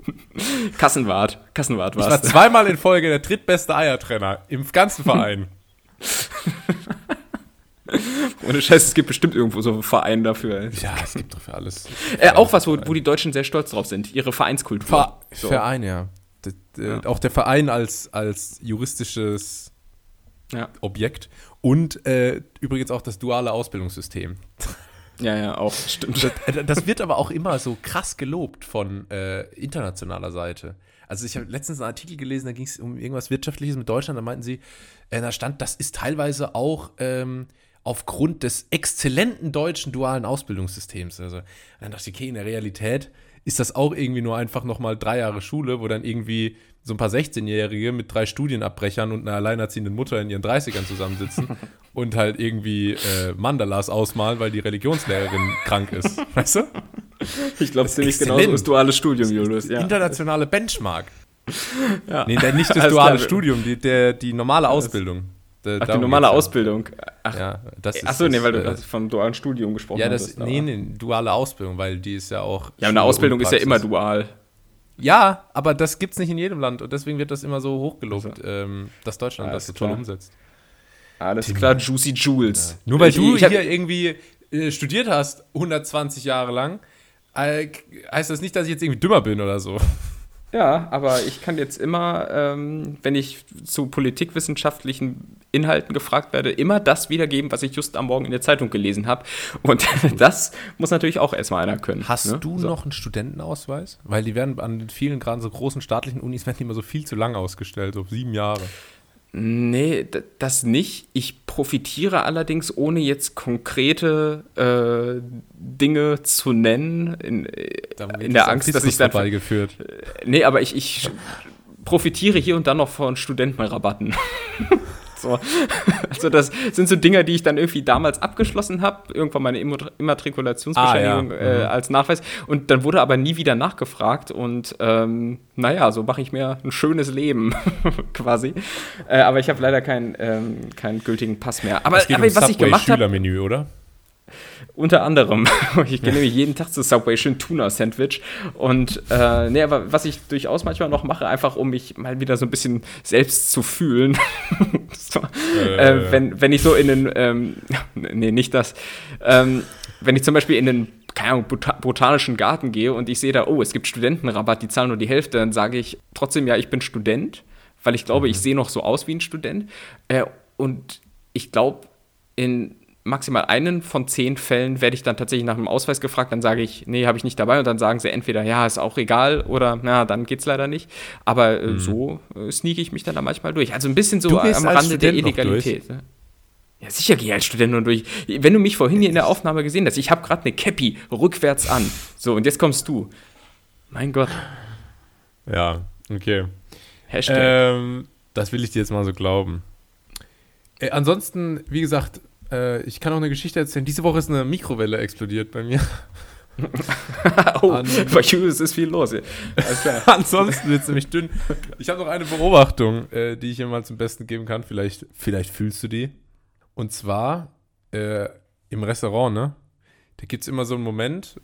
Kassenwart. Kassenwart Ich war zweimal in Folge der drittbeste Eiertrenner im ganzen Verein. Ohne Scheiß, es gibt bestimmt irgendwo so einen Verein dafür. ey. Ja, es gibt doch für alles. Äh, auch was, wo, wo die Deutschen sehr stolz drauf sind. Ihre Vereinskultur. Ver So. Verein, ja. Äh, Ja. Auch der Verein als, als juristisches Ja. Objekt und äh, übrigens auch das duale Ausbildungssystem. Ja, ja, auch. Stimmt. Äh, Das wird aber auch immer so krass gelobt von äh, internationaler Seite. Also ich habe letztens einen Artikel gelesen, da ging es um irgendwas Wirtschaftliches mit Deutschland, da meinten sie, äh, da stand, das ist teilweise auch ähm, aufgrund des exzellenten deutschen dualen Ausbildungssystems. Also dann dachte ich, okay, in der Realität ist das auch irgendwie nur einfach nochmal drei Jahre Schule, wo dann irgendwie so ein paar 16-Jährige mit drei Studienabbrechern und einer alleinerziehenden Mutter in ihren 30ern zusammensitzen und halt irgendwie äh, Mandalas ausmalen, weil die Religionslehrerin krank ist. Weißt du? Ich glaube, ziemlich genauso ist duales Studium, Julius. Ja. Internationale Benchmark. Ja. Nee, nicht das duale Studium, die, der, die normale Ausbildung. Ach, die normale Ausbildung. Ach, ja, das ist, Achso, nee, weil du äh, vom dualen Studium gesprochen hast. Ja, das, hattest, nee, nee, duale Ausbildung, weil die ist ja auch. Ja, eine Ausbildung ist ja immer dual. Ja, aber das gibt es nicht in jedem Land und deswegen wird das immer so hochgelobt, also. ähm, dass Deutschland Alles das so toll umsetzt. Alles Tim. klar, Juicy Jules. Ja. Nur weil ich, du ich hier irgendwie äh, studiert hast, 120 Jahre lang, äh, heißt das nicht, dass ich jetzt irgendwie dümmer bin oder so. Ja, aber ich kann jetzt immer, ähm, wenn ich zu politikwissenschaftlichen Inhalten gefragt werde, immer das wiedergeben, was ich just am Morgen in der Zeitung gelesen habe. Und das muss natürlich auch erstmal einer können. Hast ne? du so. noch einen Studentenausweis? Weil die werden an vielen, gerade so großen staatlichen Unis, werden die immer so viel zu lang ausgestellt, so sieben Jahre. Nee, das nicht. Ich profitiere allerdings, ohne jetzt konkrete äh, Dinge zu nennen, in, in der Angst, dass ich dann. Vorbeigeführt. Nee, aber ich, ich profitiere hier und dann noch von Studentenrabatten. So. Also das sind so Dinger, die ich dann irgendwie damals abgeschlossen habe, irgendwann meine Immatrikulationsbescheinigung ah, ja. äh, mhm. als Nachweis. Und dann wurde aber nie wieder nachgefragt. Und ähm, naja, so mache ich mir ein schönes Leben quasi. Äh, aber ich habe leider keinen ähm, keinen gültigen Pass mehr. Aber, aber was ich gemacht habe. Schülermenü, oder? Unter anderem. Ich gehe nämlich jeden Tag zu Subway schön Tuna-Sandwich. Und äh, nee, aber was ich durchaus manchmal noch mache, einfach um mich mal wieder so ein bisschen selbst zu fühlen. so, äh. Äh, wenn, wenn ich so in den, ähm, nee, nicht das. Ähm, wenn ich zum Beispiel in den keine Ahnung, botanischen Garten gehe und ich sehe da, oh, es gibt Studentenrabatt, die zahlen nur die Hälfte, dann sage ich trotzdem, ja, ich bin Student, weil ich glaube, mhm. ich sehe noch so aus wie ein Student. Äh, und ich glaube, in maximal einen von zehn Fällen werde ich dann tatsächlich nach einem Ausweis gefragt, dann sage ich, nee, habe ich nicht dabei und dann sagen sie entweder, ja, ist auch egal oder na, dann geht's leider nicht. Aber äh, mhm. so äh, sneake ich mich dann da manchmal durch. Also ein bisschen so am Rande der Illegalität. Ne? Ja, sicher gehe ich als Student nur durch. Wenn du mich vorhin hier in der Aufnahme gesehen hast, ich habe gerade eine Cappy rückwärts an. So, und jetzt kommst du. Mein Gott. Ja, okay. Hashtag. Ähm, das will ich dir jetzt mal so glauben. Äh, ansonsten, wie gesagt, äh, ich kann auch eine Geschichte erzählen. Diese Woche ist eine Mikrowelle explodiert bei mir. oh, An, bei Julius ist viel los. Ansonsten wird es nämlich dünn. Ich habe noch eine Beobachtung, äh, die ich hier mal zum Besten geben kann. Vielleicht, vielleicht fühlst du die. Und zwar äh, im Restaurant, ne? Da gibt es immer so einen Moment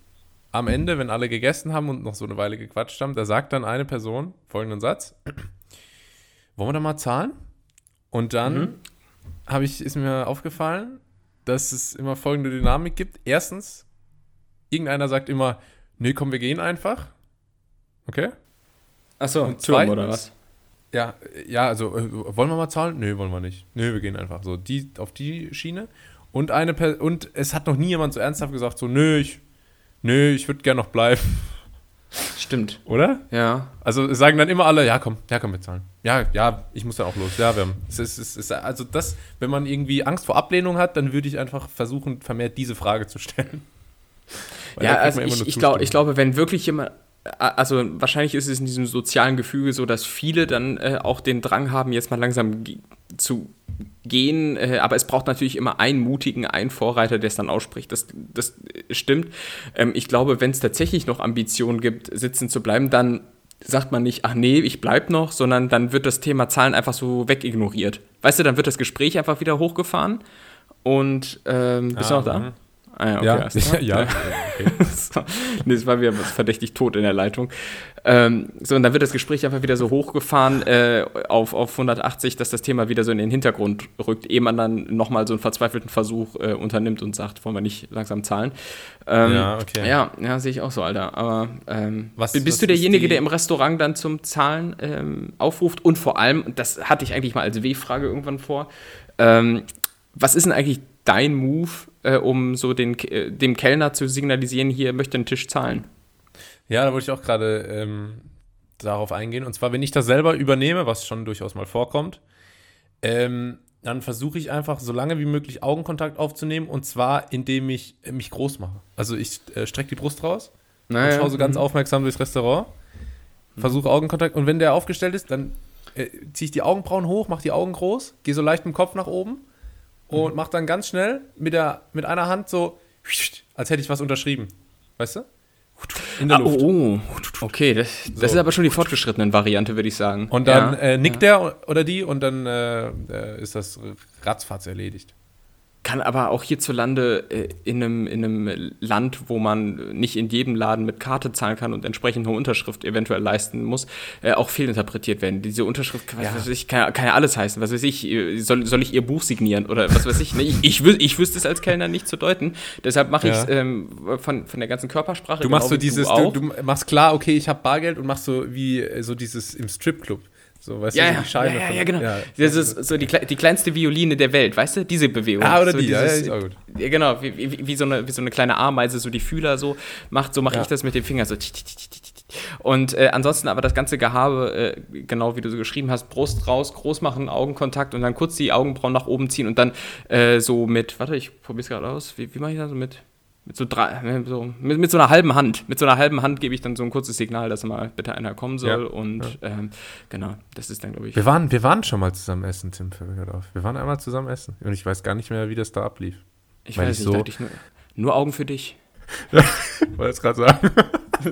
am Ende, wenn alle gegessen haben und noch so eine Weile gequatscht haben, da sagt dann eine Person folgenden Satz: Wollen wir da mal zahlen? Und dann mhm habe ich, ist mir aufgefallen, dass es immer folgende Dynamik gibt. Erstens, irgendeiner sagt immer, nee, komm, wir gehen einfach. Okay? Achso, zweitens, oder was? Ja, ja, also äh, wollen wir mal zahlen? Nö, wollen wir nicht. Nö, wir gehen einfach. So, die auf die Schiene. Und eine per und es hat noch nie jemand so ernsthaft gesagt, so, nö, ich, nö, ich würde gerne noch bleiben. Stimmt. Oder? Ja. Also sagen dann immer alle, ja komm, ja komm, wir zahlen. Ja, ja, ich muss dann auch los. Ja, wir haben. Es ist, es ist, also das, wenn man irgendwie Angst vor Ablehnung hat, dann würde ich einfach versuchen, vermehrt diese Frage zu stellen. ja, also ich, ich, glaub, ich glaube, wenn wirklich jemand, also wahrscheinlich ist es in diesem sozialen Gefüge so, dass viele dann äh, auch den Drang haben, jetzt mal langsam zu gehen, äh, aber es braucht natürlich immer einen mutigen, einen Vorreiter, der es dann ausspricht. Das, das stimmt. Ähm, ich glaube, wenn es tatsächlich noch Ambitionen gibt, sitzen zu bleiben, dann sagt man nicht, ach nee, ich bleib noch, sondern dann wird das Thema Zahlen einfach so wegignoriert. Weißt du, dann wird das Gespräch einfach wieder hochgefahren und ähm, bist ah, du noch da? Ah, ja, okay, ja, ja, ja. Okay. so. nee, das war wieder verdächtig tot in der Leitung. Ähm, so, und dann wird das Gespräch einfach wieder so hochgefahren äh, auf, auf 180, dass das Thema wieder so in den Hintergrund rückt, ehe man dann nochmal so einen verzweifelten Versuch äh, unternimmt und sagt, wollen wir nicht langsam zahlen. Ähm, ja, okay. Ja, ja sehe ich auch so, Alter. Aber ähm, was, bist was du derjenige, der im Restaurant dann zum Zahlen ähm, aufruft? Und vor allem, das hatte ich eigentlich mal als W-Frage irgendwann vor, ähm, was ist denn eigentlich dein Move, äh, um so den, äh, dem Kellner zu signalisieren, hier möchte einen Tisch zahlen? Ja, da wollte ich auch gerade ähm, darauf eingehen. Und zwar, wenn ich das selber übernehme, was schon durchaus mal vorkommt, ähm, dann versuche ich einfach so lange wie möglich Augenkontakt aufzunehmen und zwar indem ich äh, mich groß mache. Also ich äh, strecke die Brust raus Naja, und schaue so ganz mhm. aufmerksam durchs Restaurant, versuche Augenkontakt und wenn der aufgestellt ist, dann äh, ziehe ich die Augenbrauen hoch, mache die Augen groß, gehe so leicht mit dem Kopf nach oben und Mhm. mache dann ganz schnell mit, der, mit einer Hand so, als hätte ich was unterschrieben. Weißt du? In der Ah, Luft. oh, okay, das, das So. ist aber schon die fortgeschrittenen Variante, würde ich sagen. Und dann Ja. äh, nickt der oder die und dann äh, äh, ist das ratzfatz erledigt. Kann aber auch hierzulande äh, in, einem, in einem Land, wo man nicht in jedem Laden mit Karte zahlen kann und entsprechend eine Unterschrift eventuell leisten muss, äh, auch fehlinterpretiert werden. Diese Unterschrift, was Ja. weiß ich, kann, kann ja alles heißen. Was weiß ich, äh, soll, soll ich ihr Buch signieren oder was weiß ich. Ne? Ich, ich, wüs ich wüsste es als Kellner nicht zu deuten. Deshalb mache ich es Ja. ähm, von, von der ganzen Körpersprache. Du machst genau so dieses, Du, du, machst klar, okay, ich habe Bargeld und machst so wie äh, so dieses im Stripclub. So, weißt ja, du, so ja, die Scheine. ja, ja, von- ja, genau. Ja, das ist so die, die kleinste Violine der Welt, weißt du? Diese Bewegung. Ah, oder so die, ja, ja, dieses- ist auch gut. Ja, genau, wie, wie, wie, so eine, wie so eine kleine Ameise, so die Fühler so macht, so mache Ja. ich das mit dem Finger so. Und äh, ansonsten aber das ganze Gehabe, äh, genau wie du so geschrieben hast, Brust raus, groß machen, Augenkontakt und dann kurz die Augenbrauen nach oben ziehen und dann äh, so mit, warte, ich probiere es gerade aus, wie, wie mache ich das so mit? Mit so, drei, äh, so, mit, mit so einer halben Hand. Mit so einer halben Hand gebe ich dann so ein kurzes Signal, dass mal bitte einer kommen soll. Ja. Und Ähm, genau, das ist dann, glaube ich. Wir waren, wir waren schon mal zusammen essen, Tim, fällt mir gerade auf. Wir waren einmal zusammen essen. Und ich weiß gar nicht mehr, wie das da ablief. Ich weil weiß ich nicht, so- ich nur, nur Augen für dich. Wollte es gerade sagen.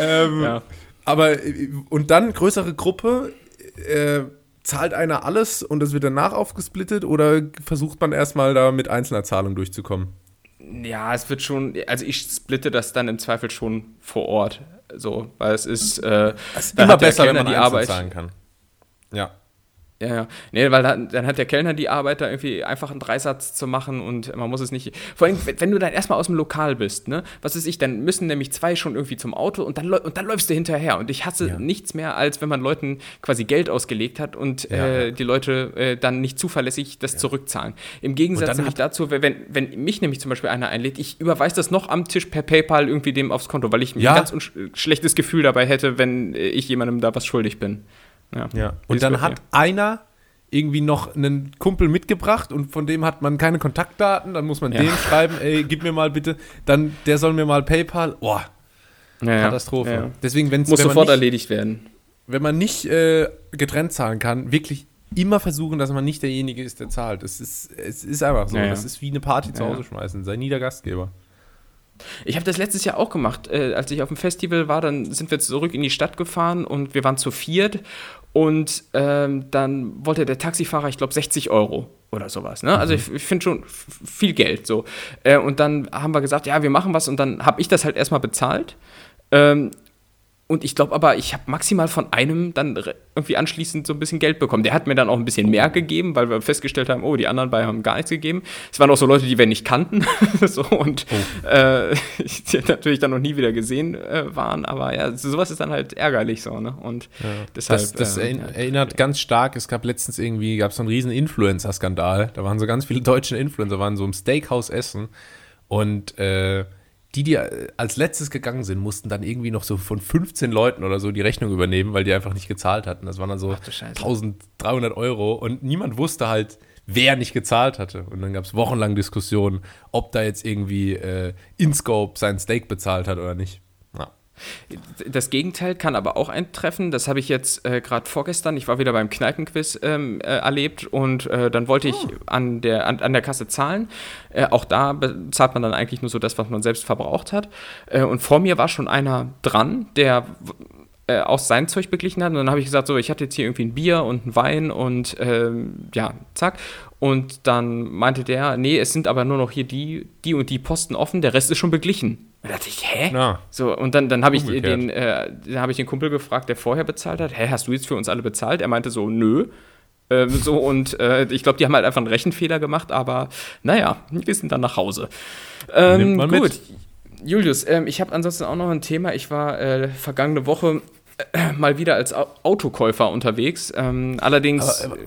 ähm, Ja. Aber, und dann größere Gruppe, äh, zahlt einer alles und das wird danach aufgesplittet oder versucht man erstmal da mit einzelner Zahlung durchzukommen? Ja, es wird schon, also ich splitte das dann im Zweifel schon vor Ort. So, weil es ist, äh, Es ist dann immer besser, wenn man die Arbeit. zahlen kann. Ja. Ja, ja. Nee, weil dann, dann hat der Kellner die Arbeit, da irgendwie einfach einen Dreisatz zu machen und man muss es nicht. Vor allem, wenn du dann erstmal aus dem Lokal bist, ne? Was ist ich, dann müssen nämlich zwei schon irgendwie zum Auto und dann, und dann läufst du hinterher. Und ich hasse Ja. nichts mehr, als wenn man Leuten quasi Geld ausgelegt hat und Ja, äh, ja. die Leute äh, dann nicht zuverlässig das zurückzahlen. Im Gegensatz nämlich dazu, wenn, wenn mich nämlich zum Beispiel einer einlädt, ich überweise das noch am Tisch per PayPal irgendwie dem aufs Konto, weil ich Ja. ein ganz schlechtes Gefühl dabei hätte, wenn äh, ich jemandem da was schuldig bin. Ja. Ja. Und dann hat einer irgendwie noch einen Kumpel mitgebracht und von dem hat man keine Kontaktdaten, dann muss man Ja. dem schreiben, ey, gib mir mal bitte, dann der soll mir mal PayPal. Boah, Ja. Katastrophe. Ja. Deswegen, wenn's, Muss wenn sofort nicht, erledigt werden. wenn man nicht äh, getrennt zahlen kann, wirklich immer versuchen, dass man nicht derjenige ist, der zahlt. Es ist, es ist einfach so. Das ist wie eine Party zu Hause schmeißen. Sei nie der Gastgeber. Ich habe das letztes Jahr auch gemacht. Äh, als ich auf dem Festival war, dann sind wir zurück in die Stadt gefahren und wir waren zu viert. Und ähm, dann wollte der Taxifahrer, ich glaube, 60 Euro oder sowas. Ne? Also ich, ich finde schon viel Geld so. Äh, und dann haben wir gesagt, ja, wir machen was. Und dann habe ich das halt erstmal bezahlt. Ähm, und ich glaube aber, ich habe maximal von einem dann irgendwie anschließend so ein bisschen Geld bekommen. Der hat mir dann auch ein bisschen mehr gegeben, weil wir festgestellt haben, oh, die anderen beiden haben gar nichts gegeben. Es waren auch so Leute, die wir nicht kannten. so, und äh, die natürlich dann noch nie wieder gesehen äh, waren. Aber ja, so- sowas ist dann halt ärgerlich so. Ne? Und deshalb. Das, das ähm, erinn- ja. erinnert ganz stark, es gab letztens irgendwie, gab es so einen riesen Influencer-Skandal. Da waren so ganz viele deutsche Influencer, waren so im Steakhouse essen und äh, die, die äh, als letztes gegangen sind, mussten dann irgendwie noch so von 15 Leuten oder so die Rechnung übernehmen, weil die einfach nicht gezahlt hatten. Das waren dann so du Scheiße. 1300 Euro und niemand wusste halt, wer nicht gezahlt hatte. Und dann gab es wochenlang Diskussionen, ob da jetzt irgendwie äh, InScope sein Steak bezahlt hat oder nicht. Das Gegenteil kann aber auch eintreffen. Das habe ich jetzt äh, gerade vorgestern, ich war wieder beim Kneipenquiz ähm, äh, erlebt und äh, dann wollte ich an, der, an, an der Kasse zahlen. Äh, auch da bezahlt man dann eigentlich nur so das, was man selbst verbraucht hat. Äh, und vor mir war schon einer dran, der äh, aus sein Zeug beglichen hat. Und dann habe ich gesagt, so, ich hatte jetzt hier irgendwie ein Bier und einen Wein und ähm, ja, zack. Und dann meinte der, nee, es sind aber nur noch hier die, die und die Posten offen, der Rest ist schon beglichen. Da dachte ich, hä? Ja. So, und dann, dann habe ich den, äh, dann habe ich den Kumpel gefragt, der vorher bezahlt hat, hä, hast du jetzt für uns alle bezahlt? Er meinte so, nö. Ähm, so, und äh, ich glaube, die haben halt einfach einen Rechenfehler gemacht, aber naja, wir sind dann nach Hause. Ähm, Nimmt man gut. mit. Julius, ähm, ich habe ansonsten auch noch ein Thema. Ich war äh, vergangene Woche äh, mal wieder als Au- Autokäufer unterwegs. Ähm, allerdings. Aber, äh,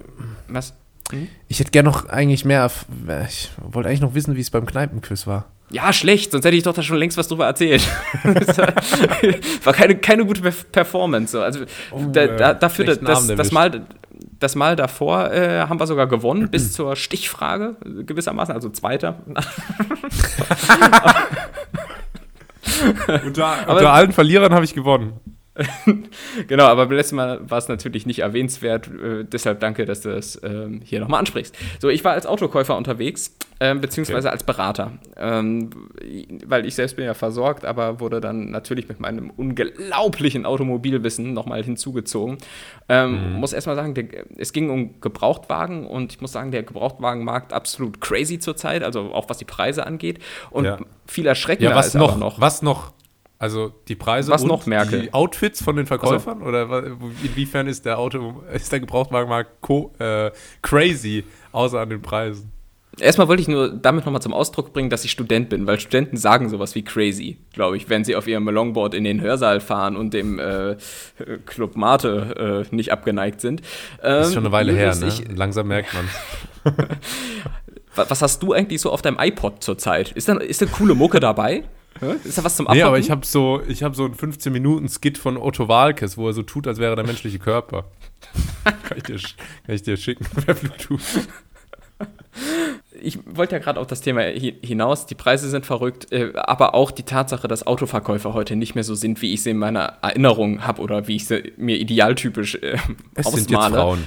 was? Ich hätte gerne noch eigentlich mehr. Ich wollte eigentlich noch wissen, wie es beim Kneipenquiz war. Ja, schlecht, sonst hätte ich doch da schon längst was drüber erzählt. Das war- keine, keine gute Perf- Performance. So. Also da, äh, da, dafür, Abend das erwischt. Mal, das Mal davor äh, haben wir sogar gewonnen, bis zur Stichfrage gewissermaßen, also Zweiter. unter, unter allen Verlierern habe ich gewonnen. genau, aber beim letzten Mal war es natürlich nicht erwähnenswert. Äh, deshalb danke, dass du das ähm, hier nochmal ansprichst. So, ich war als Autokäufer unterwegs, ähm, beziehungsweise okay. als Berater. Ähm, weil ich selbst bin ja versorgt, aber wurde dann natürlich mit meinem unglaublichen Automobilwissen nochmal hinzugezogen. Ähm, mhm. Muss erstmal sagen, der, es ging um Gebrauchtwagen und ich muss sagen, der Gebrauchtwagenmarkt absolut crazy zurzeit, also auch was die Preise angeht. Und ja. viel erschreckender ja, was ist noch, noch. Was noch also die Preise Was und noch merke. die Outfits von den Verkäufern? Also, oder inwiefern ist der Auto, ist der Gebrauchtwagenmarkt äh, crazy, außer an den Preisen? Erstmal wollte ich nur damit nochmal zum Ausdruck bringen, dass ich Student bin, weil Studenten sagen sowas wie crazy, glaube ich, wenn sie auf ihrem Longboard in den Hörsaal fahren und dem äh, Club Mate äh, nicht abgeneigt sind. Ähm, ist schon eine Weile her, ne? Langsam merkt man Was hast du eigentlich so auf deinem iPod zurzeit? Ist da, ist da coole Mucke dabei? Ist da was zum Abhocken? Nee, aber ich habe so, hab so einen 15-Minuten-Skit von Otto Walkes, wo er so tut, als wäre der menschliche Körper. kann, ich dir, kann ich dir schicken per Bluetooth. Ich wollte ja gerade auf das Thema hinaus. Die Preise sind verrückt, äh, aber auch die Tatsache, dass Autoverkäufer heute nicht mehr so sind, wie ich sie in meiner Erinnerung habe oder wie ich sie mir idealtypisch äh, es ausmale. Sind jetzt Frauen.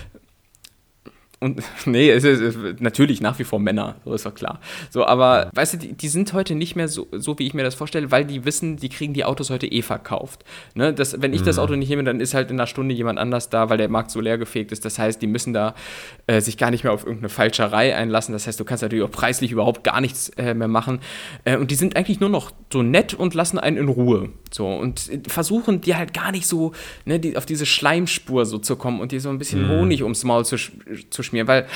Und nee, es ist natürlich nach wie vor Männer, so ist doch klar. So, aber weißt du, die, die, sind heute nicht mehr so, so, wie ich mir das vorstelle, weil die wissen, die kriegen die Autos heute eh verkauft. Ne? Das, wenn ich mhm. das Auto nicht nehme, dann ist halt in einer Stunde jemand anders da, weil der Markt so leer gefegt ist. Das heißt, die müssen da äh, sich gar nicht mehr auf irgendeine Falscherei einlassen. Das heißt, du kannst natürlich auch preislich überhaupt gar nichts äh, mehr machen. Äh, und die sind eigentlich nur noch so nett und lassen einen in Ruhe. So, und versuchen dir halt gar nicht so ne, die, auf diese Schleimspur so zu kommen und dir so ein bisschen mhm. Honig ums Maul zu, zu schmieren, weil,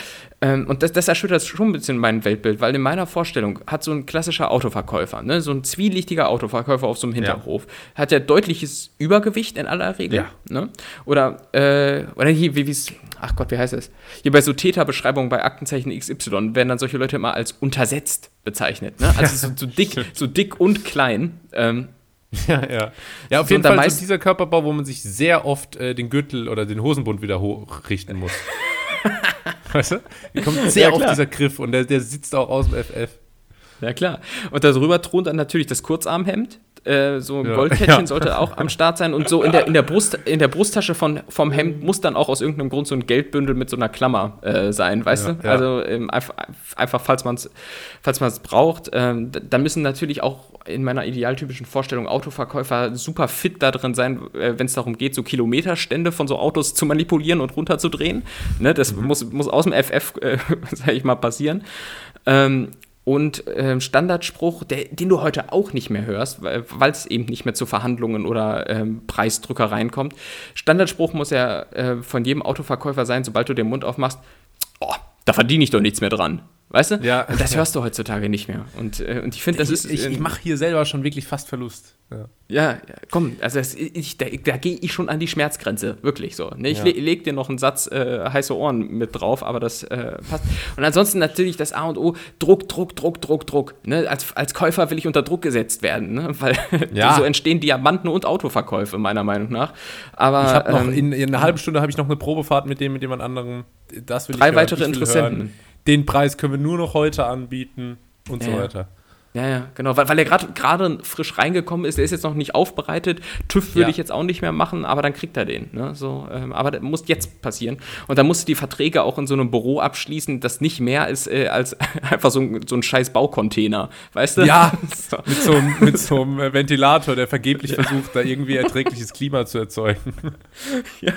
ähm, und das, das erschüttert schon ein bisschen mein Weltbild, weil in meiner Vorstellung hat so ein klassischer Autoverkäufer, ne, so ein zwielichtiger Autoverkäufer auf so einem Hinterhof, ja. hat ja deutliches Übergewicht in aller Regel. Ja. Ne? Oder, äh, oder hier, wie es, ach Gott, wie heißt das? Hier bei so Täterbeschreibungen bei Aktenzeichen XY werden dann solche Leute immer als untersetzt bezeichnet. Ne? Also so, so dick, so dick und klein. Ähm, Ja, ja. Ja, auf so, jeden Fall so dieser Körperbau, wo man sich sehr oft äh, den Gürtel oder den Hosenbund wieder hochrichten muss. weißt du? Hier kommt sehr ja, oft dieser Griff und der, der sitzt auch aus dem FF. Ja, klar. Und darüber thront dann natürlich das Kurzarmhemd. Äh, so ein ja. Goldkettchen ja. sollte auch am Start sein. Und so in der, in der, Brust, in der Brusttasche von, vom Hemd muss dann auch aus irgendeinem Grund so ein Geldbündel mit so einer Klammer äh, sein, weißt ja, du? Also ähm, einfach, einfach, falls man es falls braucht. Ähm, dann müssen natürlich auch in meiner idealtypischen Vorstellung Autoverkäufer super fit da drin sein, äh, wenn es darum geht, so Kilometerstände von so Autos zu manipulieren und runterzudrehen. Ne, das mhm. muss, muss aus dem FF, äh, sag ich mal, passieren. Ähm, und äh, Standardspruch, der, den du heute auch nicht mehr hörst, weil es eben nicht mehr zu Verhandlungen oder ähm, Preisdrückereien kommt. Standardspruch muss ja äh, von jedem Autoverkäufer sein, sobald du den Mund aufmachst, oh, da verdiene ich doch nichts mehr dran. Weißt du? Ja. Und das hörst du heutzutage nicht mehr. Und, äh, und ich finde, das ich, ist. Ich, ich mache hier selber schon wirklich fast Verlust. Ja, ja, komm, also das, ich, da, da gehe ich schon an die Schmerzgrenze, wirklich so. Ne? Ich ja. le leg dir noch einen Satz äh, heiße Ohren mit drauf, aber das äh, passt. Und ansonsten natürlich das A und O, Druck, Druck, Druck, Druck, Druck. Ne? Als, als Käufer will ich unter Druck gesetzt werden, ne? weil ja. so entstehen Diamanten- und Autoverkäufe, meiner Meinung nach. Aber, ich habe noch, ähm, in, in, einer halben Stunde habe ich noch eine Probefahrt mit dem, mit jemand anderem. Das will drei ich weitere Interessenten. Hören den Preis können wir nur noch heute anbieten und ja, so weiter. Ja, ja, genau, weil, weil er gerade frisch reingekommen ist, der ist jetzt noch nicht aufbereitet. TÜV würde ja. ich jetzt auch nicht mehr machen, aber dann kriegt er den. Ne? So, ähm, aber das muss jetzt passieren. Und dann musst du die Verträge auch in so einem Büro abschließen, das nicht mehr ist äh, als einfach so ein, so ein scheiß Baucontainer. Weißt du? Ja, so. mit, so, mit so einem äh, Ventilator, der vergeblich ja. versucht, da irgendwie erträgliches Klima zu erzeugen. Ja.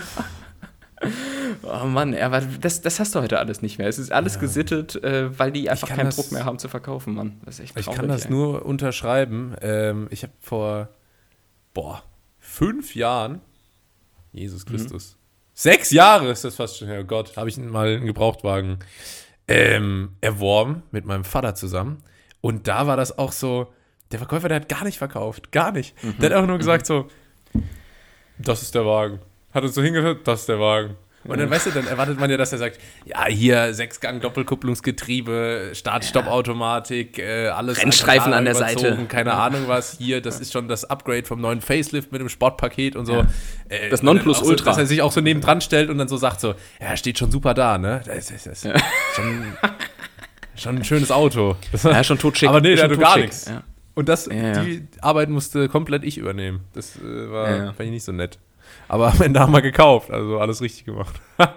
Oh Mann, aber das, das hast du heute alles nicht mehr. Es ist alles ja. gesittet, äh, weil die einfach keinen das, Druck mehr haben zu verkaufen, Mann. Das ist echt traurig, Ich kann das ey. nur unterschreiben. Ähm, ich habe vor, boah, fünf Jahren, Jesus mhm. Christus, mhm. sechs Jahre ist das fast schon, oh Gott, habe ich mal einen Gebrauchtwagen ähm, erworben mit meinem Vater zusammen. Und da war das auch so, der Verkäufer, der hat gar nicht verkauft, gar nicht. Mhm. Der hat einfach nur gesagt so, das ist der Wagen. Hat uns so hingehört, das ist der Wagen. Und dann, weißt du, dann erwartet man ja, dass er sagt, ja, hier Sechsgang, Doppelkupplungsgetriebe, Start-Stopp-Automatik, äh, alles. Rennstreifen an der Seite. Keine Ahnung was. Hier, das ist schon das Upgrade vom neuen Facelift mit dem Sportpaket und so. Ja. Äh, Das Nonplusultra. So, dass er sich auch so nebendran stellt und dann so sagt so, ja, steht schon super da, ne? Das ist, das ist schon, schon ein schönes Auto. Das Ja, schon totschick. Aber nee, der schon hatte gar nichts. Ja. Und das, Ja, ja. die Arbeit musste komplett ich übernehmen. Das äh, war, Ja, ja. fand ich nicht so nett. Aber am Ende haben wir gekauft, also alles richtig gemacht.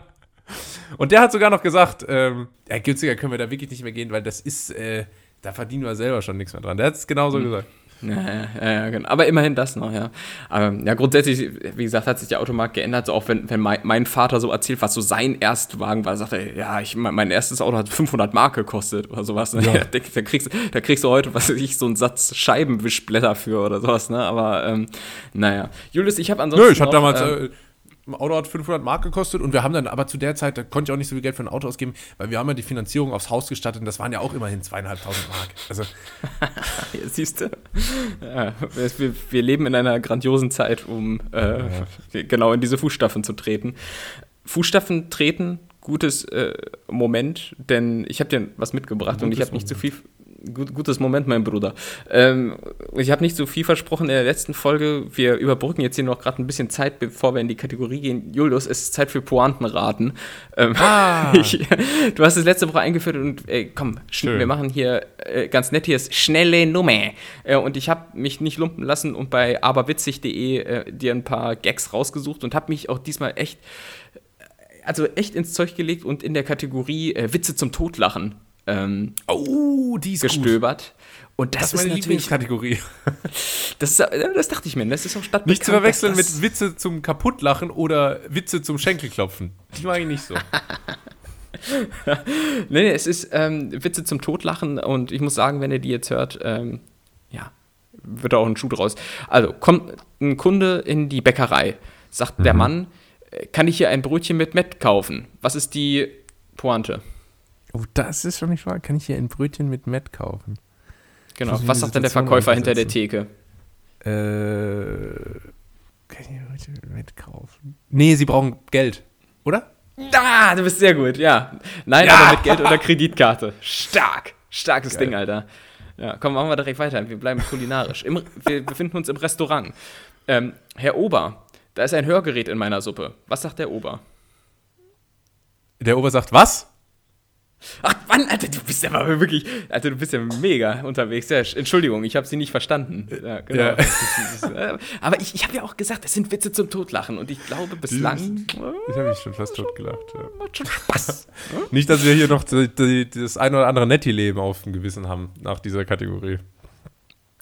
Und der hat sogar noch gesagt, ähm, ja, günstiger können wir da wirklich nicht mehr gehen, weil das ist, äh, da verdienen wir selber schon nichts mehr dran. Der hat es genauso gesagt. Ja, ja, ja, genau. Aber immerhin das noch, ja. Aber ja, grundsätzlich, wie gesagt, hat sich der Automarkt geändert. So auch wenn, wenn mein, mein Vater so erzählt, was so sein Erstwagen war, sagt er, ja, ich, mein, mein erstes Auto hat 500 Mark gekostet oder sowas. Ne? Ja. Da, da, kriegst, da kriegst du heute, was weiß ich, so einen Satz Scheibenwischblätter für oder sowas, ne? Aber ähm, naja. Julius, ich habe ansonsten. Nö, ich noch, damals, ähm, äh, ein Auto hat 500 Mark gekostet und wir haben dann aber zu der Zeit, da konnte ich auch nicht so viel Geld für ein Auto ausgeben, weil wir haben ja die Finanzierung aufs Haus gestattet und das waren ja auch immerhin zweieinhalbtausend Mark. Also, Hier, siehst du? Ja, wir, wir leben in einer grandiosen Zeit, um äh, genau in diese Fußstapfen zu treten. Fußstapfen treten, gutes äh, Moment, denn ich habe dir was mitgebracht und ich Gutes habe nicht zu viel. Gut, gutes Moment, mein Bruder. Ähm, ich habe nicht so viel versprochen in der letzten Folge. Wir überbrücken jetzt hier noch gerade ein bisschen Zeit, bevor wir in die Kategorie gehen. Julius, es ist Zeit für Pointenraten. Ähm, Ah. ich, du hast es letzte Woche eingeführt und ey, komm, Schön. wir machen hier äh, ganz nett hier ist schnelle Nummer. Äh, und ich habe mich nicht lumpen lassen und bei aberwitzig.de äh, dir ein paar Gags rausgesucht und habe mich auch diesmal echt, also echt ins Zeug gelegt und in der Kategorie äh, Witze zum Totlachen ähm, oh, die ist gut. gestöbert. Und das, Das ist meine ist Lieblingskategorie. das, äh, das dachte ich mir, das ist auch stadtbekannt. Nicht zu verwechseln mit Witze zum Kaputtlachen oder Witze zum Schenkelklopfen. Die mag ich nicht so. Nee, nee, es ist ähm, Witze zum Totlachen und ich muss sagen, wenn ihr die jetzt hört, ähm, ja, wird da auch ein Schuh draus. Also, kommt ein Kunde in die Bäckerei, sagt der Mann, äh, kann ich hier ein Brötchen mit Mett kaufen? Was ist die Pointe? Oh, das ist schon nicht wahr. Kann ich hier ein Brötchen mit Met kaufen? Genau, was sagt denn der Verkäufer hinter der. Theke? Äh, kann ich hier ein Brötchen mit Met kaufen? Nee, sie brauchen Geld. Oder? Ah, du bist sehr gut, ja. Nein, Ja. aber mit Geld oder Kreditkarte. Stark. Starkes Geil. Ding, Alter. Ja, komm, machen wir direkt weiter. Wir bleiben kulinarisch. Im, wir befinden uns im Restaurant. Ähm, Herr Ober, da ist ein Hörgerät in meiner Suppe. Was sagt der Ober? Der Ober sagt, was? Ach, Mann, Alter, du bist aber wirklich, Alter, du bist ja mega unterwegs. Ja, Entschuldigung, ich habe sie nicht verstanden. Ja, genau. Ja. Äh, aber ich, ich habe ja auch gesagt, es sind Witze zum Totlachen und ich glaube bislang Ich habe mich schon fast tot gelacht. Ja. macht schon Spaß. Nicht, dass wir hier noch die, die, das ein oder andere Netti-Leben auf dem Gewissen haben nach dieser Kategorie.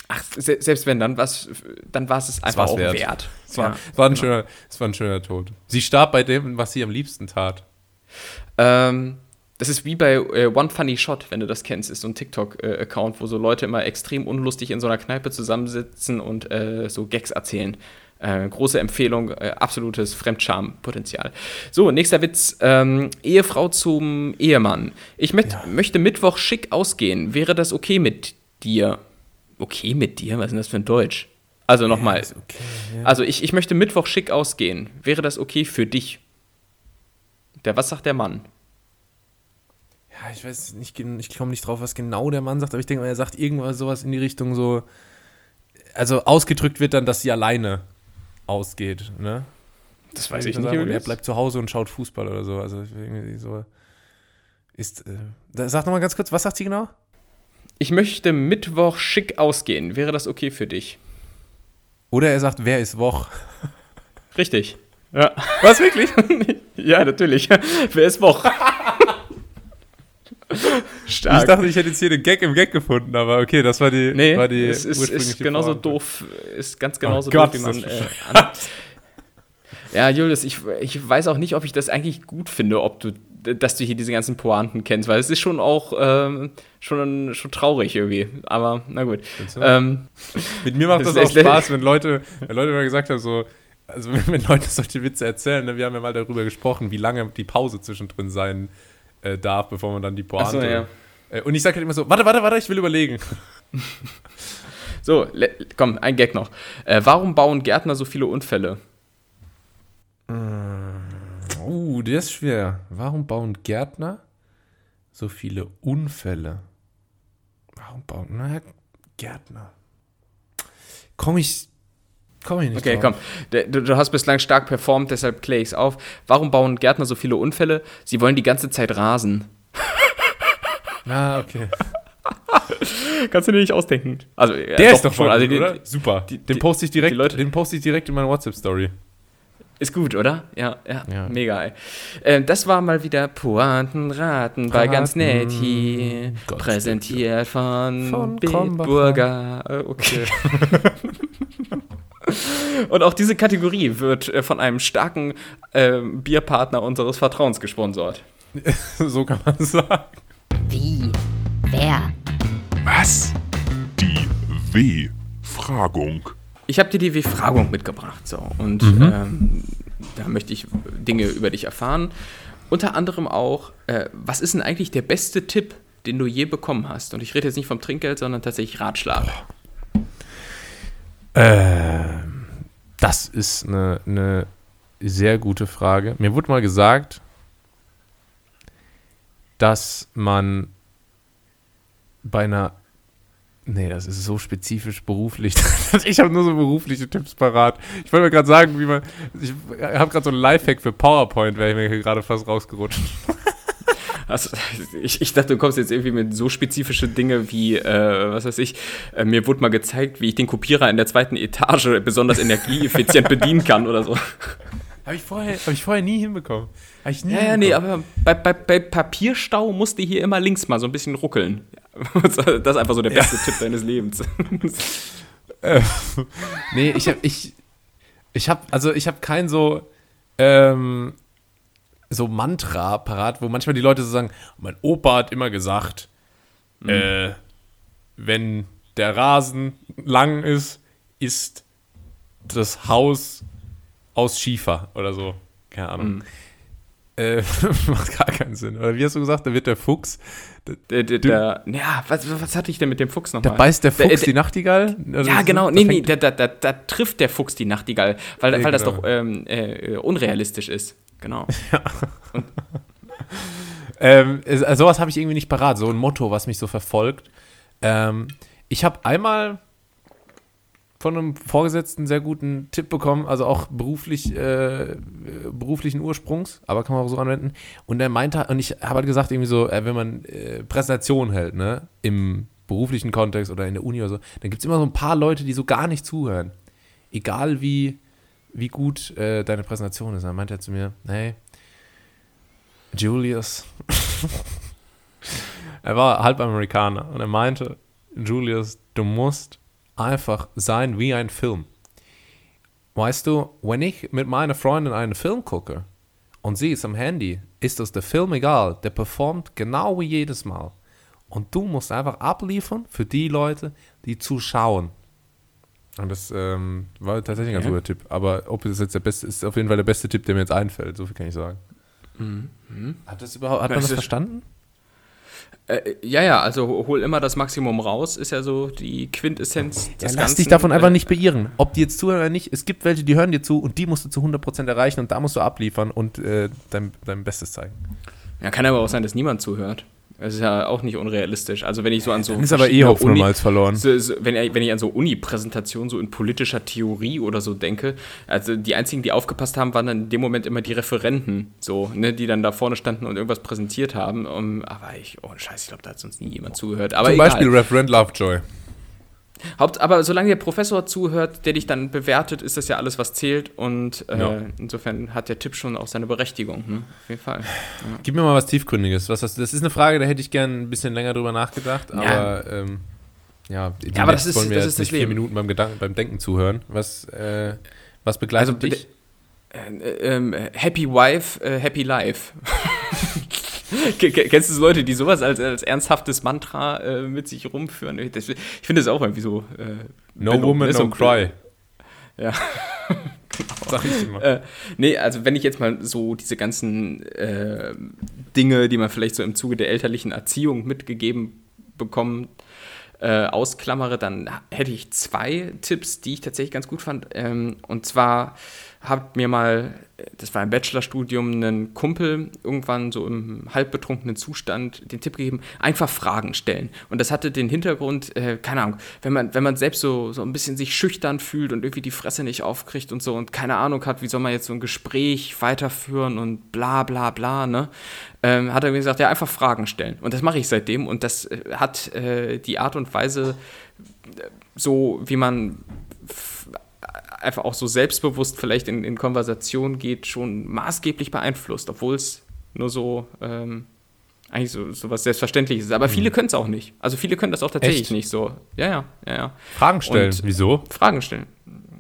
Ach, se selbst wenn, dann war es dann war's es einfach auch wert. wert. Es war, Ja, es war, ein genau. schöner, es war ein schöner Tod. Sie starb bei dem, was sie am liebsten tat. Ähm, das ist wie bei äh, One Funny Shot, wenn du das kennst, ist so ein TikTok-Account, wo so Leute immer extrem unlustig in so einer Kneipe zusammensitzen und äh, so Gags erzählen. Äh, große Empfehlung, äh, absolutes Fremdscham-Potenzial. So, nächster Witz. Ähm, Ehefrau zum Ehemann. Ich möcht, möchte Mittwoch schick ausgehen. Wäre das okay mit dir? Okay mit dir? Was ist denn das für ein Deutsch? Also nochmal. ist okay, Also ich, ich möchte Mittwoch schick ausgehen. Wäre das okay für dich? Der, was sagt der Mann? Ich weiß nicht, ich komme nicht drauf, was genau der Mann sagt, aber ich denke mal, er sagt irgendwas sowas in die Richtung so. Also ausgedrückt wird dann, dass sie alleine ausgeht, ne? Das Kann ich nur sagen. Und er bleibt zu Hause und schaut Fußball oder so. Also irgendwie so. Ist. Äh, sag nochmal ganz kurz, was sagt sie genau? Ich möchte Mittwoch schick ausgehen. Wäre das okay für dich? Oder er sagt, wer ist Woch? Richtig. Ja. Was wirklich? ja, natürlich. Wer ist Woch? Stark. Ich dachte, ich hätte jetzt hier den Gag im Gag gefunden, aber okay, das war die. nee, war die es ist, ist genauso Pointe. doof, ist ganz genauso Oh Gott, doof, wie man. Äh, an ja, Julius, ich, ich weiß auch nicht, ob ich das eigentlich gut finde, ob du, dass du hier diese ganzen Pointen kennst, weil es ist schon auch ähm, schon, schon traurig irgendwie. Aber na gut. Ähm, Mit mir macht Das das, auch Spaß, wenn Leute, wenn Leute mal gesagt haben, so, also wenn, wenn Leute solche Witze erzählen, ne, wir haben ja mal darüber gesprochen, wie lange die Pause zwischendrin sein äh, darf, bevor man dann die Pointe. So, ja. äh, und ich sage halt immer so, warte, warte, warte, ich will überlegen. So, komm, ein Gag noch. Äh, warum bauen Gärtner so viele Unfälle? Uh, Uh, der ist schwer. Warum bauen Gärtner so viele Unfälle? Warum bauen na, Gärtner? Komm ich, komm ich nicht Okay, drauf. komm. Du, du hast bislang stark performt, deshalb kläre ich es auf. Warum bauen Gärtner so viele Unfälle? Sie wollen die ganze Zeit rasen. Ah, okay. Kannst du dir nicht ausdenken. Also, ja, Der ist doch schon, Also, oder? Super. die- den poste ich direkt, die Leute- den poste ich direkt in meine WhatsApp-Story. Ist gut, oder? Ja, ja, Ja. mega, ey. Äh, das war mal wieder Pointenraten bei ganz nett hier. Gott, Präsentiert von, Von Bitburger. Okay. Und auch diese Kategorie wird äh, von einem starken äh, Bierpartner unseres Vertrauens gesponsert. so kann man sagen. Wie? Wer? Was? Die W-Fragung. Ich habe dir die Befragung mitgebracht. So, und ähm, da möchte ich Dinge über dich erfahren. Unter anderem auch, äh, was ist denn eigentlich der beste Tipp, den du je bekommen hast? Und ich rede jetzt nicht vom Trinkgeld, sondern tatsächlich Ratschlag. Ähm, das ist eine, eine sehr gute Frage. Mir wurde mal gesagt, dass man bei einer. Nee, das ist so spezifisch beruflich. ich habe nur so berufliche Tipps parat. Ich wollte mir gerade sagen, wie man. Ich habe gerade so einen Lifehack für PowerPoint, wäre mir hier gerade fast rausgerutscht. Also, ich, ich dachte, du kommst jetzt irgendwie mit so spezifische Dinge wie, äh, was weiß ich, äh, mir wurde mal gezeigt, wie ich den Kopierer in der zweiten Etage besonders energieeffizient bedienen kann oder so. Habe ich, vorher- hab ich vorher nie hinbekommen. Hab ich nie Ja, ja, nee, aber bei, bei, bei Papierstau musste hier immer links mal so ein bisschen ruckeln. Das ist einfach so der beste Tipp deines Lebens. Nee, ich habe ich ich habe also ich habe kein so ähm, so Mantra parat, wo manchmal die Leute so sagen, mein Opa hat immer gesagt, äh, wenn der Rasen lang ist, ist das Haus aus Schiefer oder so. Keine Ahnung. Äh, macht gar keinen Sinn. Oder wie hast du gesagt, da wird der Fuchs, Der, der, der, ja, was, was hatte ich denn mit dem Fuchs da nochmal? beißt der Fuchs die Nachtigall? Oder Ja, genau. Da Nee, nee, da, da, da, da trifft der Fuchs die Nachtigall, weil, Ja, weil das genau. doch ähm, äh, unrealistisch ist. Genau. Ähm, es- also sowas habe ich irgendwie nicht parat, so ein Motto, was mich so verfolgt. Ähm, ich habe einmal von einem Vorgesetzten sehr guten Tipp bekommen, also auch beruflich, äh, äh, beruflichen Ursprungs, aber kann man auch so anwenden. Und er meinte, und ich habe halt gesagt, irgendwie so, äh, wenn man äh, Präsentationen hält, ne, im beruflichen Kontext oder in der Uni oder so, dann gibt es immer so ein paar Leute, die so gar nicht zuhören. Egal wie, wie gut äh, deine Präsentation ist. Dann meinte er zu mir, hey, Julius, er war halb Amerikaner und er meinte, Julius, du musst einfach sein wie ein Film. Weißt du, wenn ich mit meiner Freundin einen Film gucke und sie ist am Handy, ist das der Film egal, der performt genau wie jedes Mal. Und du musst einfach abliefern für die Leute, die zuschauen. Und das ähm, war tatsächlich ein ganz Ja. guter Tipp. Aber ob es jetzt der beste ist, auf jeden Fall der beste Tipp, der mir jetzt einfällt. So viel kann ich sagen. Hat das überhaupt, hat man Das das verstanden? Äh, ja, ja, also hol immer das Maximum raus, ist ja so die Quintessenz Ja, des lass Ganzen. dich davon einfach Äh, nicht beirren. Ob die jetzt zuhören oder nicht, es gibt welche, die hören dir zu und die musst du zu 100% erreichen und da musst du abliefern und äh, dein, dein Bestes zeigen. Ja, kann aber auch sein, dass niemand zuhört. Das ist ja auch nicht unrealistisch. Also wenn ich so an so Dann ist aber eh Uni- Malz verloren. So, so, wenn, wenn ich an so Uni-Präsentationen so in politischer Theorie oder so denke, also die einzigen, die aufgepasst haben, waren dann in dem Moment immer die Referenten, so, ne, die dann da vorne standen und irgendwas präsentiert haben. Um, aber ich, oh Scheiße, ich glaube, da hat sonst nie jemand zugehört. Aber Zum egal. Beispiel Referent Lovejoy. Haupt, aber solange der Professor zuhört, der dich dann bewertet, ist das ja alles, was zählt. Und äh, Ja. insofern hat der Tipp schon auch seine Berechtigung, ne? Auf jeden Fall. Gib mir mal was Tiefgründiges. Was hast, du- das ist eine Frage, da hätte ich gern ein bisschen länger drüber nachgedacht, aber ähm, ja, Ja, aber das ist- wollen wir das ist das nicht vier. Minuten beim, Gedanken, beim Denken zuhören. Was, äh, was begleitet Also, dich? Äh, ähm, Happy Wife, äh, Happy Life. Ke- ke- Kennst du so Leute, die sowas als, als ernsthaftes Mantra äh, mit sich rumführen? Ich, das- ich finde das auch irgendwie so. Äh, No woman, ne, no cry. Ja. Sag ich immer. Äh, nee, also wenn ich jetzt mal so diese ganzen äh, Dinge, die man vielleicht so im Zuge der elterlichen Erziehung mitgegeben bekommen, äh, ausklammere, dann hätte ich zwei Tipps, die ich tatsächlich ganz gut fand. Ähm, und zwar hat mir mal das war im Bachelorstudium, einen Kumpel irgendwann so im halbbetrunkenen Zustand den Tipp gegeben, einfach Fragen stellen. Und das hatte den Hintergrund, äh, keine Ahnung, wenn man, wenn man selbst so, so ein bisschen sich schüchtern fühlt und irgendwie die Fresse nicht aufkriegt und so und keine Ahnung hat, wie soll man jetzt so ein Gespräch weiterführen und bla bla bla, ne? Ähm, hat er mir gesagt, ja, einfach Fragen stellen. Und das mache ich seitdem und das äh, hat äh, die Art und Weise, äh, so wie man einfach auch so selbstbewusst vielleicht in, in Konversation geht, schon maßgeblich beeinflusst, obwohl es nur so ähm, eigentlich so, so was Selbstverständliches ist. Aber mhm. viele können es auch nicht. Also viele können das auch tatsächlich Echt? nicht so. Ja, ja, ja, ja. Fragen stellen. Und Wieso? Fragen stellen.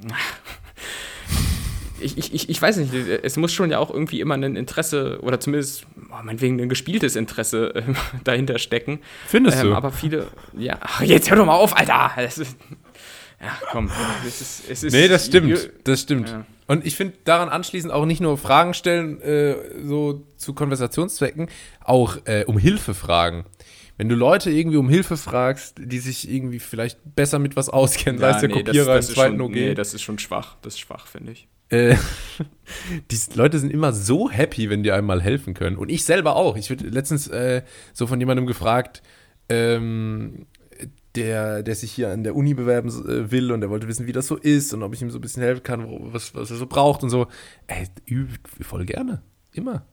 Ich, ich, ich weiß nicht, es muss schon ja auch irgendwie immer ein Interesse oder zumindest, oh, meinetwegen ein gespieltes Interesse äh, dahinter stecken. Findest ähm, du? Aber viele, ja, ach, jetzt hör doch mal auf, Alter. Ist, ja, komm. Es ist, es ist, nee, das stimmt. Das stimmt. Ja. Und ich finde daran anschließend auch nicht nur Fragen stellen, äh, so zu Konversationszwecken, auch äh, um Hilfe fragen. Wenn du Leute irgendwie um Hilfe fragst, die sich irgendwie vielleicht besser mit was auskennen, ja, sei es der nee, Kopierer das, das im zweiten schon, OG. Nee, das ist schon schwach. Das ist schwach, finde ich. Äh, die Leute sind immer so happy, wenn die einem mal helfen können. Und ich selber auch. Ich wurde letztens äh, so von jemandem gefragt, ähm, der, der sich hier an der Uni bewerben äh, will und der wollte wissen, wie das so ist und ob ich ihm so ein bisschen helfen kann, was, was er so braucht und so. Ey, voll gerne. Immer.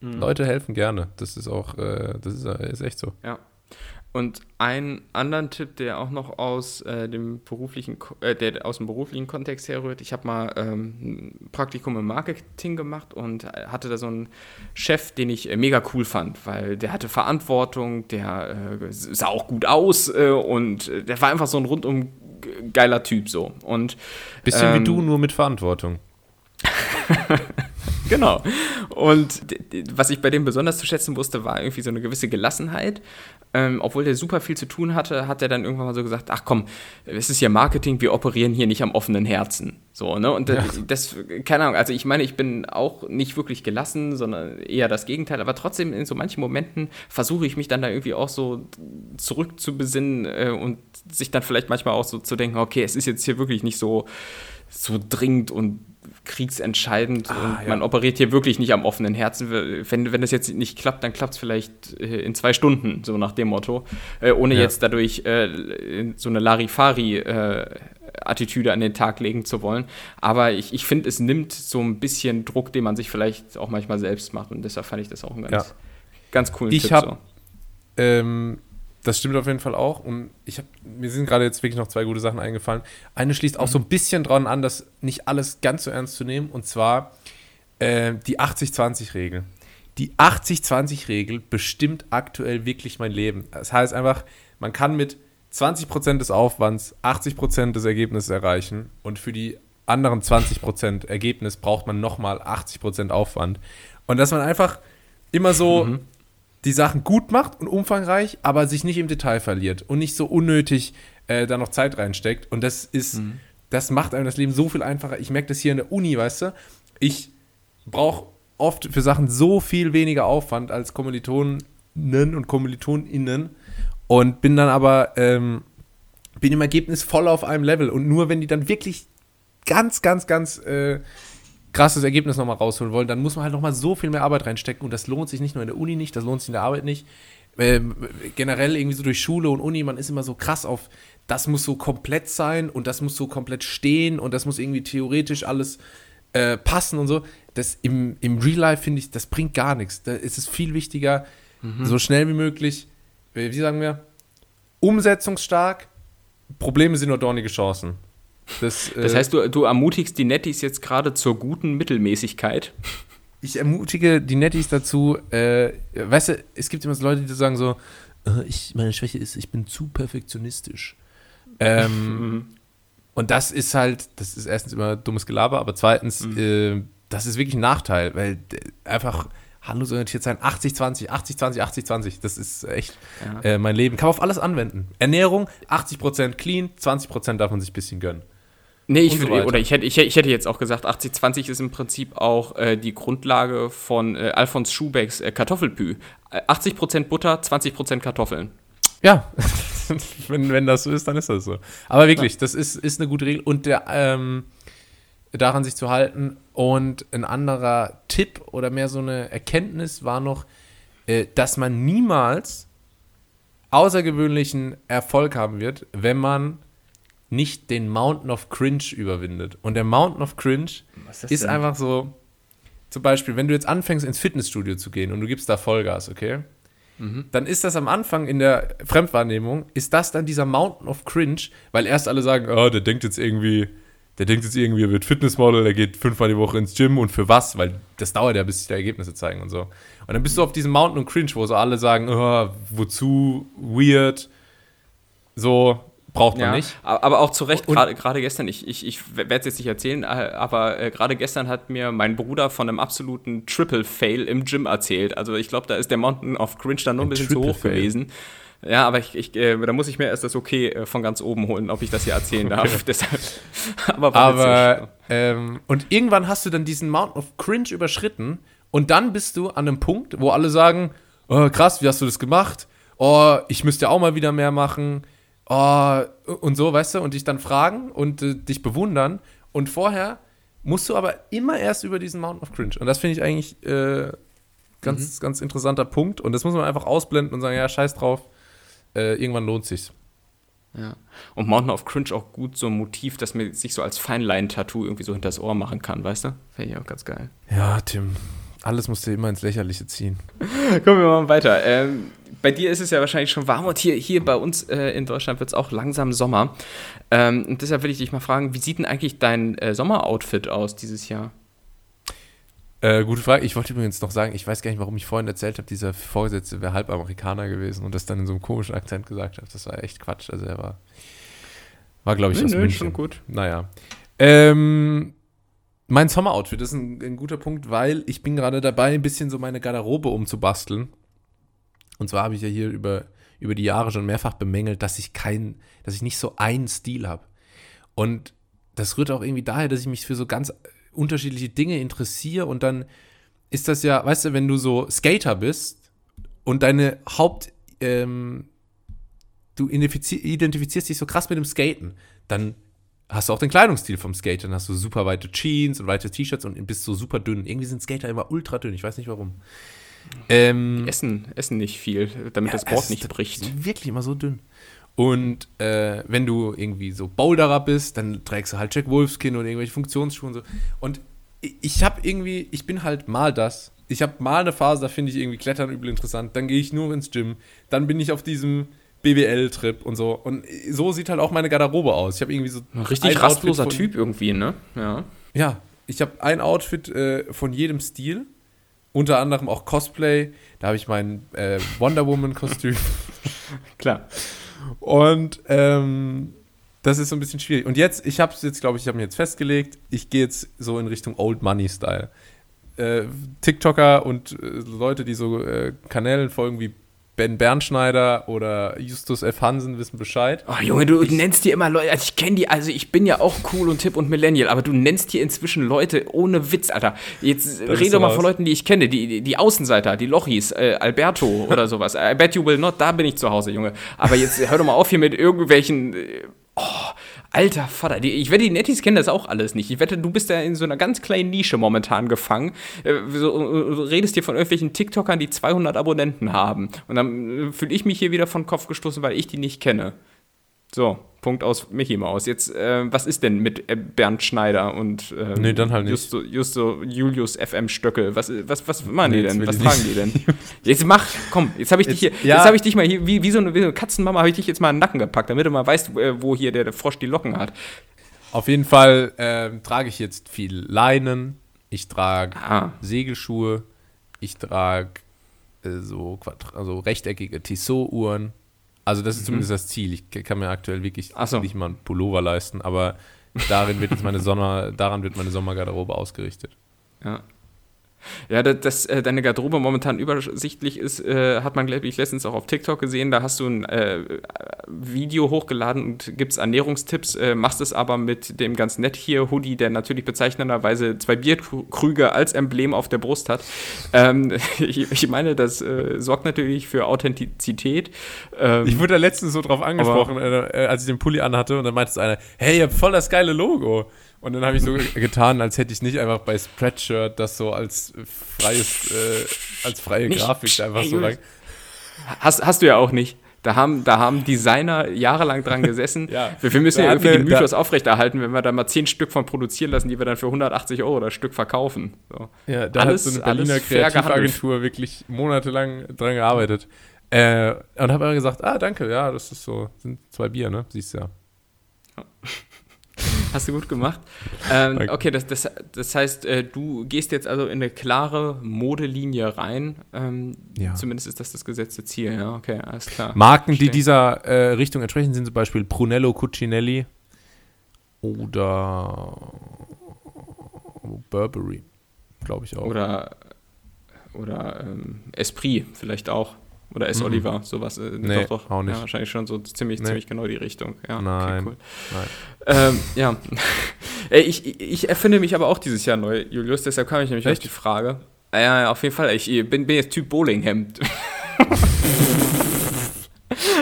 Mhm. Leute helfen gerne. Das ist auch, äh, das ist, ist echt so. Ja. Und einen anderen Tipp, der auch noch aus, äh, dem, beruflichen, äh, der aus dem beruflichen Kontext herrührt. Ich habe mal ähm, ein Praktikum im Marketing gemacht und hatte da so einen Chef, den ich äh, mega cool fand, weil der hatte Verantwortung, der äh, sah auch gut aus äh, und äh, der war einfach so ein rundum geiler Typ so. Und, Bisschen ähm, wie du, nur mit Verantwortung. genau. Und was ich bei dem besonders zu schätzen wusste, war irgendwie so eine gewisse Gelassenheit. Ähm, obwohl der super viel zu tun hatte, hat er dann irgendwann mal so gesagt: Ach komm, es ist ja Marketing, wir operieren hier nicht am offenen Herzen. So, ne? Und das, ja. das, keine Ahnung, also ich meine, ich bin auch nicht wirklich gelassen, sondern eher das Gegenteil. Aber trotzdem, in so manchen Momenten versuche ich mich dann da irgendwie auch so zurückzubesinnen äh, und sich dann vielleicht manchmal auch so zu denken: Okay, es ist jetzt hier wirklich nicht so, so dringend und kriegsentscheidend ah, und ja. man operiert hier wirklich nicht am offenen Herzen. Wenn, wenn das jetzt nicht klappt, dann klappt es vielleicht äh, in zwei Stunden, so nach dem Motto, äh, ohne ja. jetzt dadurch äh, so eine Larifari-Attitüde an den Tag legen zu wollen. Aber ich, ich finde, es nimmt so ein bisschen Druck, den man sich vielleicht auch manchmal selbst macht und deshalb fand ich das auch einen ganz, ja. ganz coolen ich Tipp. Hab, so. ähm, das stimmt auf jeden Fall auch. Und ich habe, mir sind gerade jetzt wirklich noch zwei gute Sachen eingefallen. Eine schließt auch mhm. so ein bisschen dran an, das nicht alles ganz so ernst zu nehmen. Und zwar äh, die 80-20-Regel. Die 80-20-Regel bestimmt aktuell wirklich mein Leben. Das heißt einfach, man kann mit 20% des Aufwands 80% des Ergebnisses erreichen. Und für die anderen 20% Ergebnis braucht man nochmal 80% Aufwand. Und dass man einfach immer so. Mhm die Sachen gut macht und umfangreich, aber sich nicht im Detail verliert und nicht so unnötig äh, da noch Zeit reinsteckt. Und das ist, mhm. das macht einem das Leben so viel einfacher. Ich merke das hier in der Uni, weißt du, ich brauche oft für Sachen so viel weniger Aufwand als Kommilitonen und KommilitonInnen und bin dann aber, ähm, bin im Ergebnis voll auf einem Level. Und nur wenn die dann wirklich ganz, ganz, ganz äh, krasses Ergebnis nochmal rausholen wollen, dann muss man halt nochmal so viel mehr Arbeit reinstecken und das lohnt sich nicht nur in der Uni nicht, das lohnt sich in der Arbeit nicht. Ähm, generell irgendwie so durch Schule und Uni, man ist immer so krass auf, das muss so komplett sein und das muss so komplett stehen und das muss irgendwie theoretisch alles äh, passen und so. Das im, im Real Life finde ich, das bringt gar nichts. Da ist es viel wichtiger, mhm. so schnell wie möglich, wie sagen wir, umsetzungsstark, Probleme sind nur dornige Chancen. Das, das äh, heißt, du, du ermutigst die Nettis jetzt gerade zur guten Mittelmäßigkeit. Ich ermutige die Nettis dazu, äh, weißt du, es gibt immer so Leute, die sagen so, äh, ich, meine Schwäche ist, ich bin zu perfektionistisch. Ähm, und das ist halt, das ist erstens immer dummes Gelaber, aber zweitens, mhm. äh, das ist wirklich ein Nachteil, weil einfach handlungsorientiert sein, 80-20, 80-20, 80-20, das ist echt ja. äh, mein Leben. Kann man auf alles anwenden. Ernährung, 80% clean, 20% darf man sich ein bisschen gönnen. Nee, ich so oder ich hätte, ich, ich, hätte jetzt auch gesagt, 80-20 ist im Prinzip auch äh, die Grundlage von äh, Alfons Schubecks äh, Kartoffelpü. 80% äh, Butter, 20% Kartoffeln. Ja, wenn, wenn das so ist, dann ist das so. Aber wirklich, ja. das ist, ist eine gute Regel und der, ähm, daran sich zu halten Und ein anderer Tipp oder mehr so eine Erkenntnis war noch, äh, dass man niemals außergewöhnlichen Erfolg haben wird, wenn man nicht den Mountain of Cringe überwindet. Und der Mountain of Cringe ist ist einfach so, zum Beispiel, wenn du jetzt anfängst ins Fitnessstudio zu gehen und du gibst da Vollgas, okay? Mhm. Dann ist das am Anfang in der Fremdwahrnehmung, ist das dann dieser Mountain of Cringe, weil erst alle sagen, oh, der denkt jetzt irgendwie, der denkt jetzt irgendwie, er wird Fitnessmodel, der geht fünfmal die Woche ins Gym und für was? Weil das dauert ja, bis sich die Ergebnisse zeigen und so. Und dann bist du auf diesem Mountain of Cringe, wo so alle sagen, oh, wozu, weird, so, braucht man Ja, nicht. aber auch zu Recht, gerade gestern, ich, ich, ich werde es jetzt nicht erzählen, äh, aber äh, gerade gestern hat mir mein Bruder von einem absoluten Triple-Fail im Gym erzählt. Also ich glaube, da ist der Mountain of Cringe dann nur ein, Ein bisschen zu hoch gewesen. Ja, aber ich, ich, äh, da muss ich mir erst das Okay äh, von ganz oben holen, ob ich das hier erzählen darf. Deshalb, aber. Aber, ähm, und irgendwann hast du dann diesen Mountain of Cringe überschritten und dann bist du an einem Punkt, wo alle sagen, oh, krass, wie hast du das gemacht? Oh, ich müsste ja auch mal wieder mehr machen. Oh, und so, weißt du, und dich dann fragen und äh, dich bewundern. Und vorher musst du aber immer erst über diesen Mountain of Cringe. Und das finde ich eigentlich äh, ganz, ganz interessanter Punkt. Und das muss man einfach ausblenden und sagen, ja, scheiß drauf. Äh, irgendwann lohnt sich's. Ja. Und Mountain of Cringe auch gut so ein Motiv, das mir sich so als Feinlein-Tattoo irgendwie so hinter das Ohr machen kann, weißt du? Fände ich auch ganz geil. Ja, Tim, alles musst du immer ins Lächerliche ziehen. Kommen wir mal weiter. Ähm, bei dir ist es ja wahrscheinlich schon warm und hier, hier bei uns äh, in Deutschland wird es auch langsam Sommer. Ähm, und deshalb will ich dich mal fragen, wie sieht denn eigentlich dein äh, Sommeroutfit aus dieses Jahr? Äh, gute Frage. Ich wollte übrigens noch sagen, ich weiß gar nicht, warum ich vorhin erzählt habe, dieser Vorgesetzte wäre halb Amerikaner gewesen und das dann in so einem komischen Akzent gesagt habe. Das war echt Quatsch. Also er war, war glaube ich, aus München. schon gut. Naja. Ähm, mein Sommeroutfit ist ein, ein guter Punkt, weil ich bin gerade dabei, ein bisschen so meine Garderobe umzubasteln. Und zwar habe ich ja hier über, über die Jahre schon mehrfach bemängelt, dass ich kein, dass ich nicht so einen Stil habe. Und das rührt auch irgendwie daher, dass ich mich für so ganz unterschiedliche Dinge interessiere und dann ist das ja, weißt du, wenn du so Skater bist und deine Haupt, ähm, du identifizi- identifizierst dich so krass mit dem Skaten, dann hast du auch den Kleidungsstil vom Skater. Dann hast du super weite Jeans und weite T-Shirts und bist so super dünn. Irgendwie sind Skater immer ultra dünn, ich weiß nicht warum. Ähm, Essen, essen nicht viel, damit das es Board nicht bricht. Wirklich immer so dünn. Und äh, wenn du irgendwie so Boulderer bist, dann trägst du halt Jack Wolfskin oder irgendwelche Funktionsschuhe und so. Und ich, ich habe irgendwie, ich bin halt mal das. Ich habe mal eine Phase, da finde ich irgendwie Klettern übel interessant. Dann gehe ich nur ins Gym. Dann bin ich auf diesem BWL-Trip und so. Und so sieht halt auch meine Garderobe aus. Ich habe irgendwie so Ein richtig rastloser Outfit von- Typ irgendwie, ne? Ja. ja, ich habe ein Outfit äh, von jedem Stil. Unter anderem auch Cosplay. Da habe ich mein äh, Wonder Woman-Kostüm. Klar. Und ähm, das ist so ein bisschen schwierig. Und jetzt, ich habe es jetzt, glaube ich, ich habe mir jetzt festgelegt, ich gehe jetzt so in Richtung Old Money Style. Äh, TikToker und äh, Leute, die so äh, Kanälen folgen wie Ben Bernschneider oder Justus F. Hansen wissen Bescheid. Oh, Junge, du nennst dir immer Leute, also ich kenne die, also ich bin ja auch cool und hip und Millennial, aber du nennst hier inzwischen Leute ohne Witz, Alter. Jetzt rede doch mal von Leuten, die ich kenne, die, die, die Außenseiter, die Lochis, äh, Alberto oder sowas. I bet you will not, da bin ich zu Hause, Junge. Aber jetzt hör doch mal auf hier mit irgendwelchen. Äh, oh, alter Vater, die, ich wette, die Nettis kennen das auch alles nicht. Ich wette, du bist da in so einer ganz kleinen Nische momentan gefangen. Äh, so, äh, du redest hier von irgendwelchen TikTokern, die 200 Abonnenten haben. Und dann äh, fühle ich mich hier wieder von Kopf gestoßen, weil ich die nicht kenne. So, Punkt aus Mickey Maus. Jetzt, äh, was ist denn mit äh, Bernd Schneider und ähm, Nee, dann halt nicht. Justo, Justo Julius FM Stöckel? Was, was, was machen Nee, die denn? Was tragen die denn? Jetzt mach, komm, jetzt habe ich dich hier, Jetzt- ja. jetzt habe ich dich mal hier, wie, wie, so eine, wie so eine Katzenmama, habe ich dich jetzt mal in den Nacken gepackt, damit du mal weißt, äh, wo hier der, der Frosch die Locken hat. Auf jeden Fall ähm, trage ich jetzt viel Leinen. Ich trage Ah. Segelschuhe. Ich trage äh, so, also rechteckige Tissot-Uhren. Also das ist zumindest das Ziel. Ich kann mir aktuell wirklich Mhm. So. nicht mal einen Pullover leisten, aber darin wird jetzt meine Sommer, daran wird meine Sommergarderobe ausgerichtet. Ja. Ja, dass, dass äh, deine Garderobe momentan übersichtlich ist, äh, hat man, glaube ich, letztens auch auf TikTok gesehen. Da hast du ein äh, Video hochgeladen und gibst Ernährungstipps, äh, machst es aber mit dem ganz nett hier Hoodie, der natürlich bezeichnenderweise zwei Bierkrüge als Emblem auf der Brust hat. Ähm, ich, ich meine, das äh, sorgt natürlich für Authentizität. Ähm, Ich wurde da letztens so drauf angesprochen, äh, als ich den Pulli anhatte und dann meinte es einer, hey, ihr habt voll das geile Logo. Und dann habe ich so getan, als hätte ich nicht einfach bei Spreadshirt das so als freies, äh, als freie Nicht- Grafik einfach Ey, so lang. Hast, hast du ja auch nicht. Da haben, da haben Designer jahrelang dran gesessen. Ja. wir, wir müssen Da ja irgendwie den Mythos aufrechterhalten, wenn wir da mal zehn Stück von produzieren lassen, die wir dann für 180 Euro das Stück verkaufen. So. Ja, da Alles- hat so eine Berliner Kreativagentur wirklich monatelang dran gearbeitet. Äh, und habe aber gesagt, ah, danke, ja, das ist so, sind zwei Bier, ne? Siehst du ja. Hast du gut gemacht. Ähm, okay, das, das, das heißt, äh, du gehst jetzt also in eine klare Modelinie rein. Ähm, Ja. Zumindest ist das das gesetzte Ziel, ja, okay, alles klar. Marken, die dieser äh, Richtung entsprechen, sind zum Beispiel Brunello Cucinelli oder Burberry, glaube ich auch. Oder, oder ähm, Esprit vielleicht auch. Oder S. Oliver, sowas. Äh, Mhm. Nee, doch, doch. auch nicht. Ja, wahrscheinlich schon so ziemlich, Nee. ziemlich genau die Richtung. Ja, Nein, Okay, cool. nein. Ähm, ja. Ey, ich, ich- erfinde mich aber auch dieses Jahr neu, Julius, deshalb kam ich nämlich auf Echt? die Frage. Ja, ja, auf jeden Fall. Ich bin, bin jetzt Typ Bowlinghemd.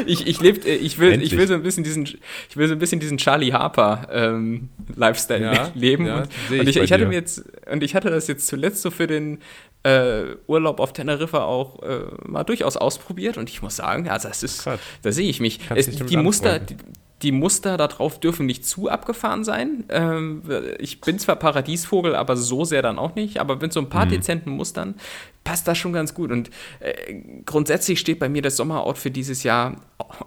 ich, ich, leb, äh, ich, will, ich will so ein bisschen diesen, ich will so ein bisschen diesen Charlie Harper ähm, Lifestyle Ja, leben. ja, und, und ich ich, hatte mir jetzt, und ich hatte das jetzt zuletzt so für den äh, Urlaub auf Teneriffa auch äh, mal durchaus ausprobiert und ich muss sagen, also das ist, Quatsch. da sehe ich mich. Es, die Muster, die, die Muster darauf dürfen nicht zu abgefahren sein. Ähm, ich bin zwar Paradiesvogel, aber so sehr dann auch nicht. Aber mit so ein Mhm. paar dezenten Mustern passt das schon ganz gut. Und äh, grundsätzlich steht bei mir das Sommeroutfit dieses Jahr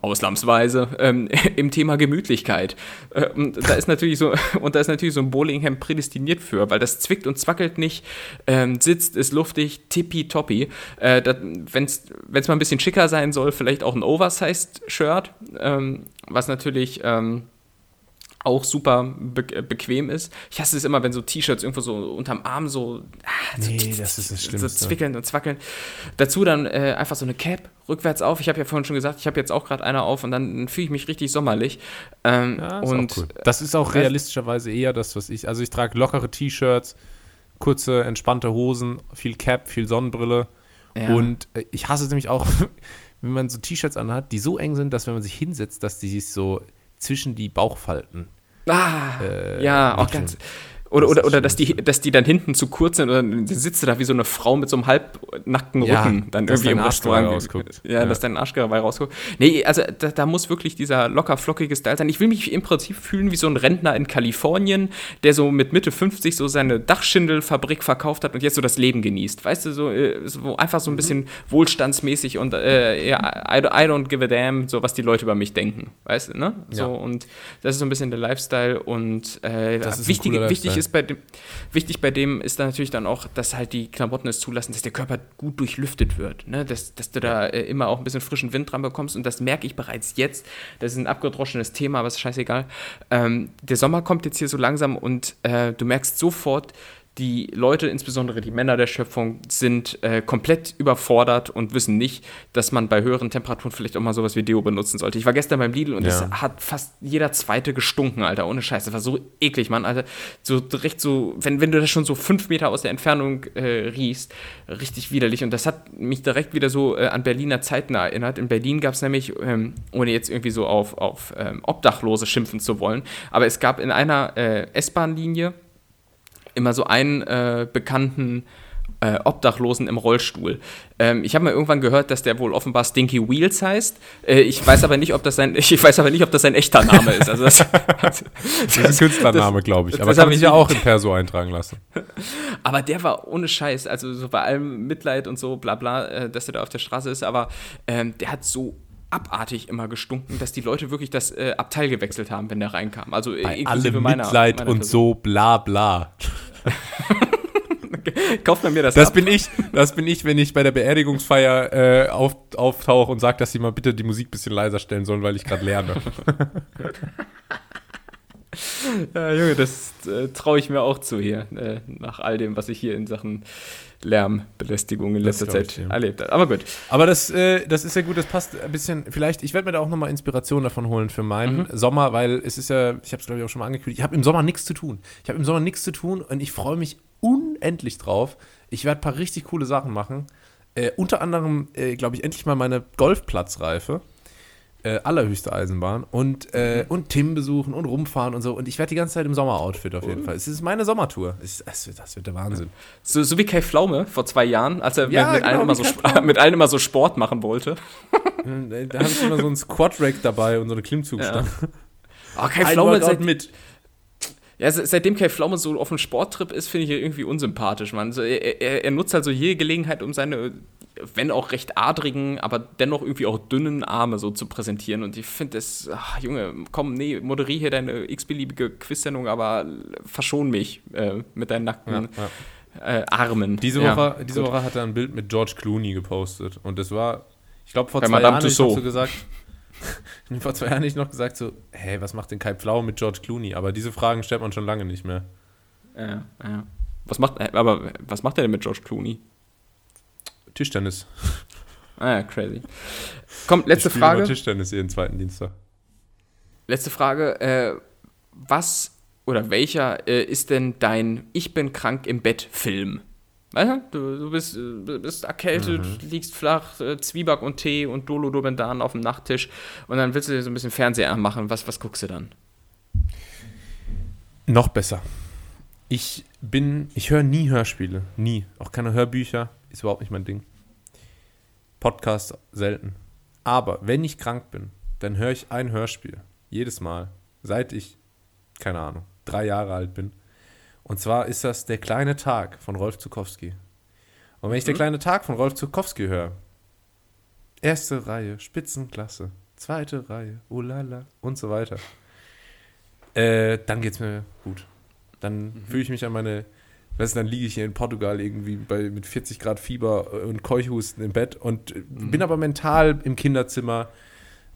ausnahmsweise ähm, im Thema Gemütlichkeit. Äh, und da ist natürlich so und da ist natürlich so ein Bowlinghemd prädestiniert für, weil das zwickt und zwackelt nicht, ähm, sitzt, ist luftig, tippitoppi. Äh, Wenn es mal ein bisschen schicker sein soll, vielleicht auch ein Oversized-Shirt, ähm, was natürlich ähm, auch super be bequem ist. Ich hasse es immer, wenn so T-Shirts irgendwo so unterm Arm so, ah, so, Nee, das ist das so zwickeln und zwackeln. Dazu dann äh, einfach so eine Cap rückwärts auf. Ich habe ja vorhin schon gesagt, ich habe jetzt auch gerade eine auf und dann fühle ich mich richtig sommerlich. Ähm, Ja, ist und auch cool. Das ist auch realistischerweise eher das, was ich. Also ich trage lockere T-Shirts, kurze, entspannte Hosen, viel Cap, viel Sonnenbrille. Ja. Und äh, ich hasse es nämlich auch, wenn man so T-Shirts anhat, die so eng sind, dass wenn man sich hinsetzt, dass die sich so zwischen die Bauchfalten. Ah, äh, ja, auch wickeln. ganz. Oder, oder, ist oder dass, die, dass die dann hinten zu kurz sind oder dann sitzt du da wie so eine Frau mit so einem halbnackten Ja, Rücken dann dass irgendwie im Restaurant. rausguckt. Ja, Ja. dass dein Arschgeweih rausguckt. Nee, also da, da muss wirklich dieser locker flockige Style sein. Ich will mich im Prinzip fühlen wie so ein Rentner in Kalifornien, der so mit Mitte 50 so seine Dachschindelfabrik verkauft hat und jetzt so das Leben genießt. Weißt du, so, äh, so einfach Mhm. so ein bisschen wohlstandsmäßig und äh, ja, I, I don't give a damn, so was die Leute über mich denken. Weißt du, ne? So, Ja. und das ist so ein bisschen der Lifestyle und äh, ist wichtig, wichtig Lifestyle. Ist bei dem, wichtig bei dem ist dann natürlich dann auch, dass halt die Klamotten es zulassen, dass der Körper gut durchlüftet wird, ne? dass, dass du da äh, immer auch ein bisschen frischen Wind dran bekommst und das merke ich bereits jetzt. Das ist ein abgedroschenes Thema, aber ist scheißegal. Ähm, der Sommer kommt jetzt hier so langsam und äh, du merkst sofort, die Leute, insbesondere die Männer der Schöpfung, sind äh, komplett überfordert und wissen nicht, dass man bei höheren Temperaturen vielleicht auch mal sowas wie Deo benutzen sollte. Ich war gestern beim Lidl und Ja. es hat fast jeder zweite gestunken, Alter, ohne Scheiß. Das war so eklig, Mann, Alter. So direkt so, wenn, wenn du das schon so fünf Meter aus der Entfernung äh, riechst, richtig widerlich. Und das hat mich direkt wieder so äh, an Berliner Zeiten erinnert. In Berlin gab es nämlich, ähm, ohne jetzt irgendwie so auf, auf ähm, Obdachlose schimpfen zu wollen, aber es gab in einer äh, S-Bahn-Linie immer so einen äh, bekannten äh, Obdachlosen im Rollstuhl. Ähm, ich habe mal irgendwann gehört, dass der wohl offenbar Stinky Wheels heißt. Äh, ich weiß aber nicht, ob das sein, ich weiß aber nicht, ob das sein echter Name ist. Also das, Das ist ein Künstlername, glaube ich. das Aber hab kann man ich ja auch in Perso eintragen lassen. aber der war ohne Scheiß, also so bei allem Mitleid und so, bla bla, äh, dass er da auf der Straße ist, aber ähm, der hat so abartig immer gestunken, dass die Leute wirklich das äh, Abteil gewechselt haben, wenn der reinkam. Also Bei inklusive allem meiner- Mitleid meiner und so bla bla. Kauft man mir das, Das ab? bin ich, das bin ich, wenn ich bei der Beerdigungsfeier äh, auf, auftauche und sage, dass sie mal bitte die Musik ein bisschen leiser stellen sollen, weil ich gerade lerne. Ja, Junge, das äh, traue ich mir auch zu hier, äh, nach all dem, was ich hier in Sachen Lärmbelästigung in letzter Zeit erlebt habe. Aber gut. Aber das, äh, das ist ja gut, das passt ein bisschen. Vielleicht, ich werde mir da auch nochmal Inspiration davon holen für meinen Sommer, weil es ist ja, ich habe es glaube ich auch schon mal angekündigt, ich habe im Sommer nichts zu tun. Ich habe im Sommer nichts zu tun und ich freue mich unendlich drauf. Ich werde ein paar richtig coole Sachen machen. Äh, unter anderem, äh, glaube ich, endlich mal meine Golfplatzreife. äh, allerhöchste Eisenbahn und, äh, und Tim besuchen und rumfahren und so. Und ich werde die ganze Zeit im Sommeroutfit auf jeden Fall. Es ist meine Sommertour. Es, es, das wird der Wahnsinn. So, so wie Kai Pflaume vor zwei Jahren, als er Ja, mit, genau, allen immer so, mit allen immer so Sport machen wollte. Äh, Da habe ich immer so einen Squat-Rack dabei und so eine Klimmzugstange. Oh, Kai Ein Pflaume, Workout seit, mit. Ja, se- seitdem Kai Pflaume so auf einem Sporttrip ist, finde ich ihn irgendwie unsympathisch, Mann. So, er, er, er nutzt halt so jede Gelegenheit, um seine, wenn auch recht adrigen, aber dennoch irgendwie auch dünnen Arme so zu präsentieren. Und ich finde das, ach, Junge, komm, nee, moderier hier deine x-beliebige Quiz-Sendung, aber verschon mich äh, mit deinen nackten Ja, Äh, Armen. Diese, Ja, Woche, diese gut. Woche hat er ein Bild mit George Clooney gepostet. Und das war, ich glaube, vor Bei zwei Madame Jahren habe ich so gesagt, vor zwei Jahren ich noch gesagt so, hey, was macht denn Kai Pflaume mit George Clooney? Aber diese Fragen stellt man schon lange nicht mehr. Ja, ja. Was macht, äh, aber was macht er denn mit George Clooney? Tischtennis. Ah ja, crazy. Komm, letzte Ich spiele immer Frage. Tischtennis jeden zweiten Dienstag. Letzte Frage. Äh, was oder welcher äh, ist denn dein Ich bin krank im Bett Film? Weißt du, du, du bist, äh, du bist erkältet, Mhm. liegst flach, äh, Zwieback und Tee und Dolo Dobendan auf dem Nachttisch und dann willst du dir so ein bisschen Fernseher anmachen. Was, was guckst du dann? Noch besser. Ich bin, ich höre nie Hörspiele. Nie. Auch keine Hörbücher. Ist überhaupt nicht mein Ding. Podcast selten. Aber wenn ich krank bin, dann höre ich ein Hörspiel. Jedes Mal. Seit ich, keine Ahnung, drei Jahre alt bin. Und zwar ist das Der kleine Tag von Rolf Zukowski. Und wenn ich Der kleine Tag von Rolf Zukowski höre, erste Reihe, Spitzenklasse, zweite Reihe, ulala und so weiter, äh, dann geht's mir gut. Dann fühle ich mich an meine, weißt du, dann liege ich hier in Portugal irgendwie bei, mit 40 Grad Fieber und Keuchhusten im Bett und äh, bin aber mental im Kinderzimmer.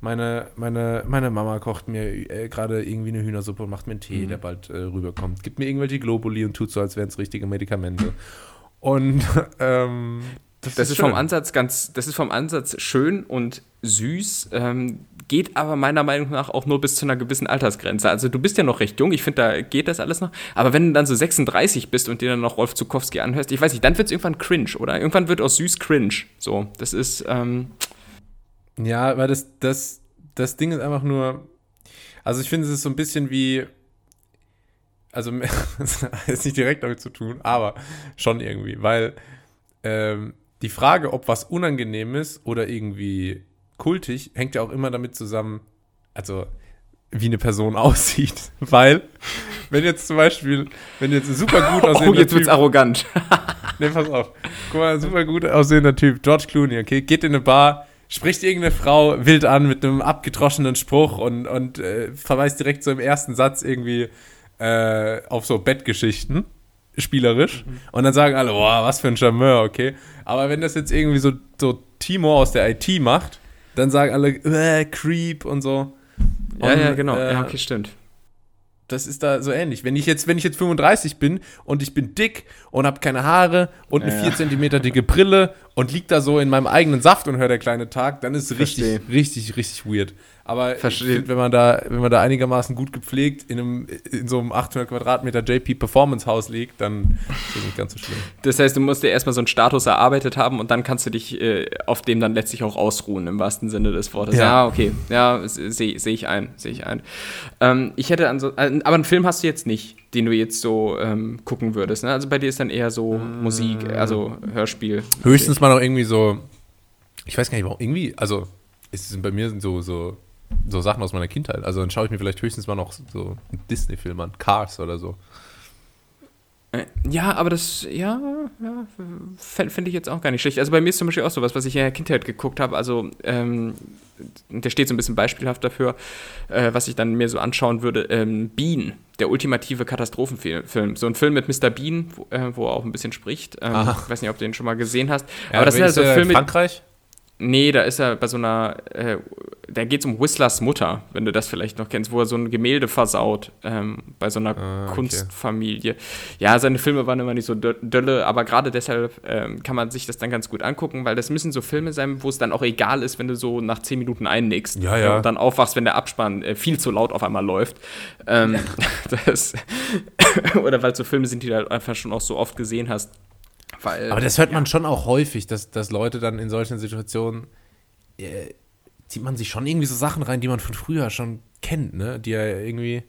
Meine, meine, meine Mama kocht mir äh, gerade irgendwie eine Hühnersuppe und macht mir einen Tee, der bald äh, rüberkommt. Gibt mir irgendwelche Globuli und tut so, als wären es richtige Medikamente. Und ähm, Das ist vom schön. Ansatz ganz, das ist vom Ansatz schön und süß, ähm, geht aber meiner Meinung nach auch nur bis zu einer gewissen Altersgrenze. Also du bist ja noch recht jung, ich finde, da geht das alles noch. Aber wenn du dann so 36 bist und dir dann noch Rolf Zukowski anhörst, ich weiß nicht, dann wird es irgendwann cringe, oder? Irgendwann wird auch süß cringe. So, das ist, ähm, Ja, weil das, das, das Ding ist einfach nur, also ich finde, es ist so ein bisschen wie, also das hat jetzt nicht direkt damit zu tun, aber schon irgendwie, weil ähm, die Frage, ob was unangenehm ist oder irgendwie kultig, hängt ja auch immer damit zusammen, also wie eine Person aussieht, weil wenn jetzt zum Beispiel, wenn jetzt ein super gut oh, aussehender jetzt wird's Typ arrogant. Ne, pass auf. Guck mal, super gut aussehender Typ, George Clooney, okay, geht in eine Bar, spricht irgendeine Frau wild an mit einem abgedroschenen Spruch und, und äh, verweist direkt so im ersten Satz irgendwie äh, auf so Bettgeschichten, spielerisch. Und dann sagen alle, boah, was für ein Charmeur, okay. Aber wenn das jetzt irgendwie so, so Timo aus der IT macht, dann sagen alle, äh, Creep und so. ja, Und, ja, genau. äh, ja, okay, stimmt. Das ist da so ähnlich. Wenn ich jetzt, wenn ich jetzt 35 bin und ich bin dick und habe keine Haare und eine Ja, 4 cm dicke Brille und lieg da so in meinem eigenen Saft und höre der kleine Tag, dann ist es richtig, Versteh. richtig, richtig weird. Aber finde, wenn man da, wenn man da einigermaßen gut gepflegt in einem, in so einem 800 Quadratmeter JP Performance Haus liegt, dann ist das nicht ganz so schlimm. Das heißt, du musst dir erstmal so einen Status erarbeitet haben und dann kannst du dich äh, auf dem dann letztlich auch ausruhen, im wahrsten Sinne des Wortes. Ja. Ja, okay. Ja, sehe seh ich ein, sehe ich ein. Ähm, ich hätte an so, äh, aber einen Film hast du jetzt nicht, den du jetzt so ähm, gucken würdest. Ne? Also bei dir ist dann eher so Musik, also Hörspiel. Höchstens mal noch irgendwie so, ich weiß gar nicht, warum, irgendwie, also es sind bei mir so, so, so Sachen aus meiner Kindheit. Also dann schaue ich mir vielleicht höchstens mal noch so einen Disney-Film an, Cars oder so. Äh, Ja, aber das, ja, ja finde ich jetzt auch gar nicht schlecht. Also bei mir ist zum Beispiel auch sowas, was ich in der Kindheit geguckt habe. Also, ähm, der steht so ein bisschen beispielhaft dafür, äh, was ich dann mir so anschauen würde. Ähm, Bean, der ultimative Katastrophenfilm. So ein Film mit Mr. Bean, wo, äh, wo er auch ein bisschen spricht. Ähm, ich weiß nicht, ob du den schon mal gesehen hast. aber das sind halt ist so der in Filme. Frankreich? Nee, da ist er bei so einer, äh, da geht es um Whistlers Mutter, wenn du das vielleicht noch kennst, wo er so ein Gemälde versaut, ähm, bei so einer Ah, okay. Kunstfamilie. Ja, seine Filme waren immer nicht so dö- dölle, aber gerade deshalb ähm, kann man sich das dann ganz gut angucken, weil das müssen so Filme sein, wo es dann auch egal ist, wenn du so nach zehn Minuten einnickst Ja, ja. und dann aufwachst, wenn der Abspann äh, viel zu laut auf einmal läuft. Ähm, das, oder weil es so Filme sind, die du halt einfach schon auch so oft gesehen hast. Weil, Aber das hört man schon auch häufig, dass, dass Leute dann in solchen Situationen äh, zieht man sich schon irgendwie so Sachen rein, die man von früher schon kennt, ne? Die ja irgendwie.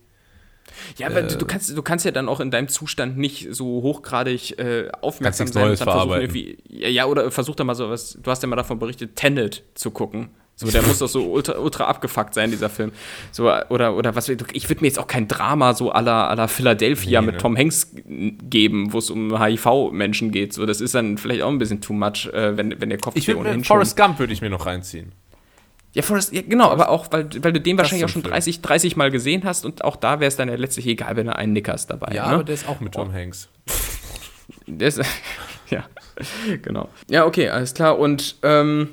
Ja, aber du, du, kannst, du kannst ja dann auch in deinem Zustand nicht so hochgradig äh, aufmerksam sein. Neues dann versuchen Ja, ja, oder versuch da mal so was, du hast ja mal davon berichtet, Tenet zu gucken. So, der muss doch so ultra, ultra abgefuckt sein, dieser Film. So, oder, oder was, ich würde mir jetzt auch kein Drama so à la, Philadelphia Nee, mit ne. Tom Hanks geben, wo es um HIV-Menschen geht. So, das ist dann vielleicht auch ein bisschen too much, äh, wenn, wenn der Kopf Ich ohnehin Forrest Gump würde ich mir noch reinziehen. Ja, Forrest, ja, genau, aber auch, weil, weil du den wahrscheinlich auch schon Film. 30, 30 Mal gesehen hast und auch da wäre es dann ja letztlich egal, wenn du einen nickerst dabei. Ja, ne? aber der ist auch mit Tom Hanks. Der ist, ja, genau. Ja, okay, alles klar. Und ähm,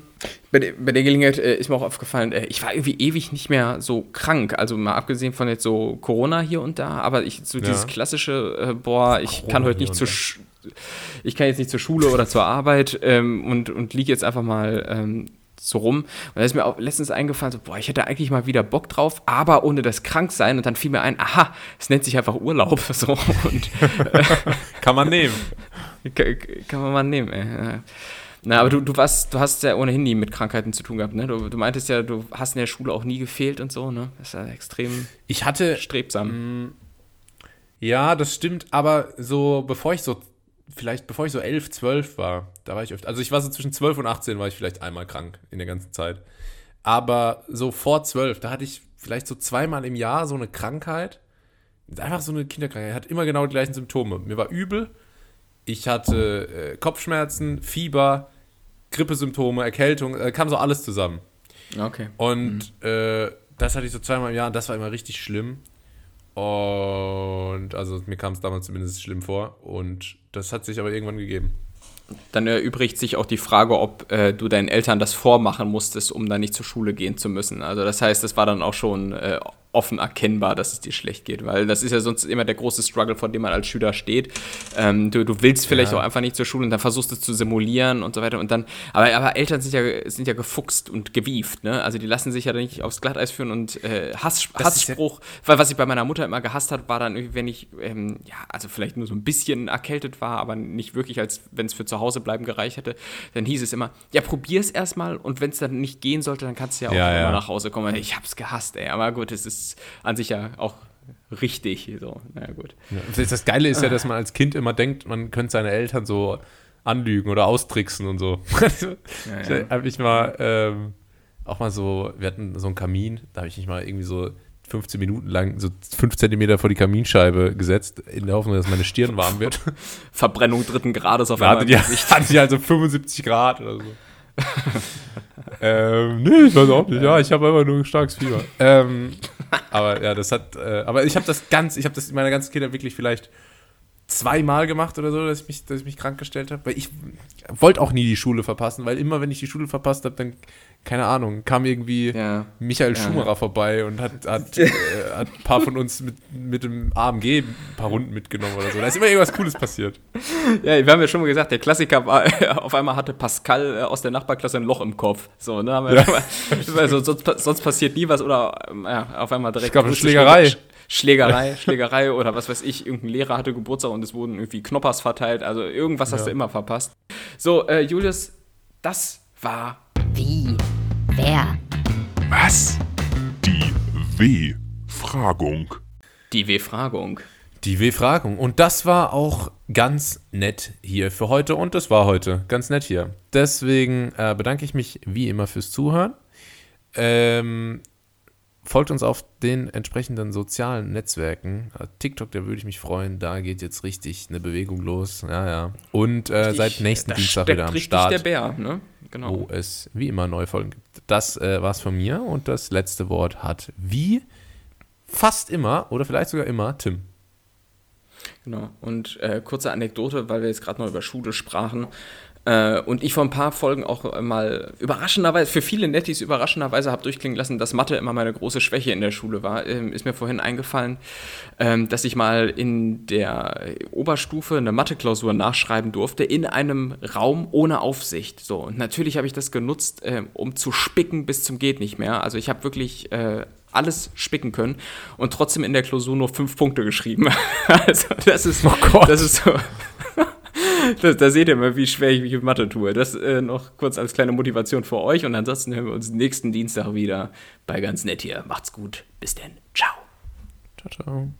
bei, der, bei der Gelegenheit äh, ist mir auch aufgefallen, äh, ich war irgendwie ewig nicht mehr so krank. Also mal abgesehen von jetzt so Corona hier und da, aber ich so dieses klassische, äh, boah, ich Corona kann heute nicht zur ich kann jetzt nicht zur Schule oder zur Arbeit ähm, und, und liege jetzt einfach mal ähm, so rum. Und da ist mir auch letztens eingefallen, so, boah, ich hätte eigentlich mal wieder Bock drauf, aber ohne das Kranksein. Und dann fiel mir ein, aha, es nennt sich einfach Urlaub. So, und Kann man nehmen. kann, kann man mal nehmen, ey. Na, aber du, du, warst, du hast ja ohnehin nie mit Krankheiten zu tun gehabt, ne? Du, du meintest ja, du hast in der Schule auch nie gefehlt und so, ne? Das ist ja extrem Ich hatte, strebsam. ja, das stimmt, aber so, bevor ich so, vielleicht bevor ich so 11, 12 war, da war ich öfter, also ich war so zwischen 12 und 18 war ich vielleicht einmal krank in der ganzen Zeit. Aber so vor 12, da hatte ich vielleicht so zweimal im Jahr so eine Krankheit. Einfach so eine Kinderkrankheit. Hat immer genau die gleichen Symptome. Mir war übel, ich hatte äh, Kopfschmerzen, Fieber, Grippesymptome, Erkältung, äh, kam so alles zusammen. Okay. Und äh, das hatte ich so zweimal im Jahr und das war immer richtig schlimm. Und also mir kam es damals zumindest schlimm vor. Und das hat sich aber irgendwann gegeben. Dann erübrigt sich auch die Frage, ob äh, du deinen Eltern das vormachen musstest, um dann nicht zur Schule gehen zu müssen. Also das heißt, es war dann auch schon äh, offen erkennbar, dass es dir schlecht geht, weil das ist ja sonst immer der große Struggle, vor dem man als Schüler steht. Ähm, du, du willst vielleicht Ja. auch einfach nicht zur Schule und dann versuchst du es zu simulieren und so weiter und dann, aber, aber Eltern sind ja, sind ja gefuchst und gewieft, ne? Also die lassen sich ja nicht aufs Glatteis führen und äh, Hass, ist ja- Hassspruch, weil was ich bei meiner Mutter immer gehasst hat, war dann wenn ich, ähm, ja, also vielleicht nur so ein bisschen erkältet war, aber nicht wirklich, als wenn es für zu Hause bleiben gereicht hätte, dann hieß es immer, ja, probier's erstmal und wenn es dann nicht gehen sollte, dann kannst du ja auch Ja, immer ja. nach Hause kommen. Ich hab's gehasst, ey, aber gut, es ist an sich ja auch richtig, so, naja, gut. Das, das Geile ist ja, dass man als Kind immer denkt, man könnte seine Eltern so anlügen oder austricksen und so. Ja, ja. habe ich mal ähm, auch mal so, wir hatten so einen Kamin, da habe ich mich mal irgendwie so 15 Minuten lang so 5 Zentimeter vor die Kaminscheibe gesetzt, in der Hoffnung, dass meine Stirn warm wird. Verbrennung dritten Grades auf Da einmal hatte die, hatte die also 75 Grad oder so. ähm, nee, ich weiß auch nicht. Ja, ich habe einfach nur ein starkes Fieber. Ähm, aber ja, das hat, äh, aber ich habe das ganz, ich habe das in meiner ganzen Kindheit wirklich vielleicht zweimal gemacht oder so, dass ich mich, dass ich mich krank gestellt habe. Weil ich wollte auch nie die Schule verpassen, weil immer, wenn ich die Schule verpasst habe, dann, keine Ahnung, kam irgendwie Ja. Michael Ja, Schumacher vorbei und hat, hat, äh, hat ein paar von uns mit, mit dem AMG ein paar Runden mitgenommen oder so. Da ist immer irgendwas Cooles passiert. Ja, wir haben ja schon mal gesagt, der Klassiker war, auf einmal hatte Pascal äh, aus der Nachbarklasse ein Loch im Kopf. So, ne? Ja. also, sonst, sonst passiert nie was oder ähm, ja, auf einmal direkt. Ich glaube, eine Schlägerei. Schläger- Schlägerei, Schlägerei oder was weiß ich, irgendein Lehrer hatte Geburtstag und es wurden irgendwie Knoppers verteilt. Also irgendwas hast du immer verpasst. So, äh, Julius, das war Wie? Wer? Was? Die W-Fragung. die W-Fragung. Die W-Fragung. Und das war auch ganz nett hier für heute. Und das war heute ganz nett hier. Deswegen äh, bedanke ich mich wie immer fürs Zuhören. Ähm, folgt uns auf den entsprechenden sozialen Netzwerken. Äh, TikTok, da würde ich mich freuen. Da geht jetzt richtig eine Bewegung los. Ja, ja. Und äh, seit nächsten Dienstag wieder am richtig Start. der Bär, ne? Genau. wo es wie immer neue Folgen gibt. Das äh, war's von mir und das letzte Wort hat wie fast immer oder vielleicht sogar immer Tim. Genau. Und äh, kurze Anekdote, weil wir jetzt gerade noch über Schule sprachen. Äh, und ich vor ein paar Folgen auch mal überraschenderweise, für viele Nettis überraschenderweise habe durchklingen lassen, dass Mathe immer meine große Schwäche in der Schule war. Ähm, ist mir vorhin eingefallen, ähm, dass ich mal in der Oberstufe eine Mathe-Klausur nachschreiben durfte, in einem Raum ohne Aufsicht. So, und natürlich habe ich das genutzt, äh, um zu spicken bis zum Geht nicht mehr. Also ich habe wirklich äh, alles spicken können und trotzdem in der Klausur nur fünf Punkte geschrieben. also das ist, Oh Gott. das ist so. da, da seht ihr mal, wie schwer ich mich mit Mathe tue. Das äh, noch kurz als kleine Motivation für euch. Und ansonsten hören wir uns nächsten Dienstag wieder bei ganz nett hier. Macht's gut. Bis denn. Ciao. Ciao, ciao.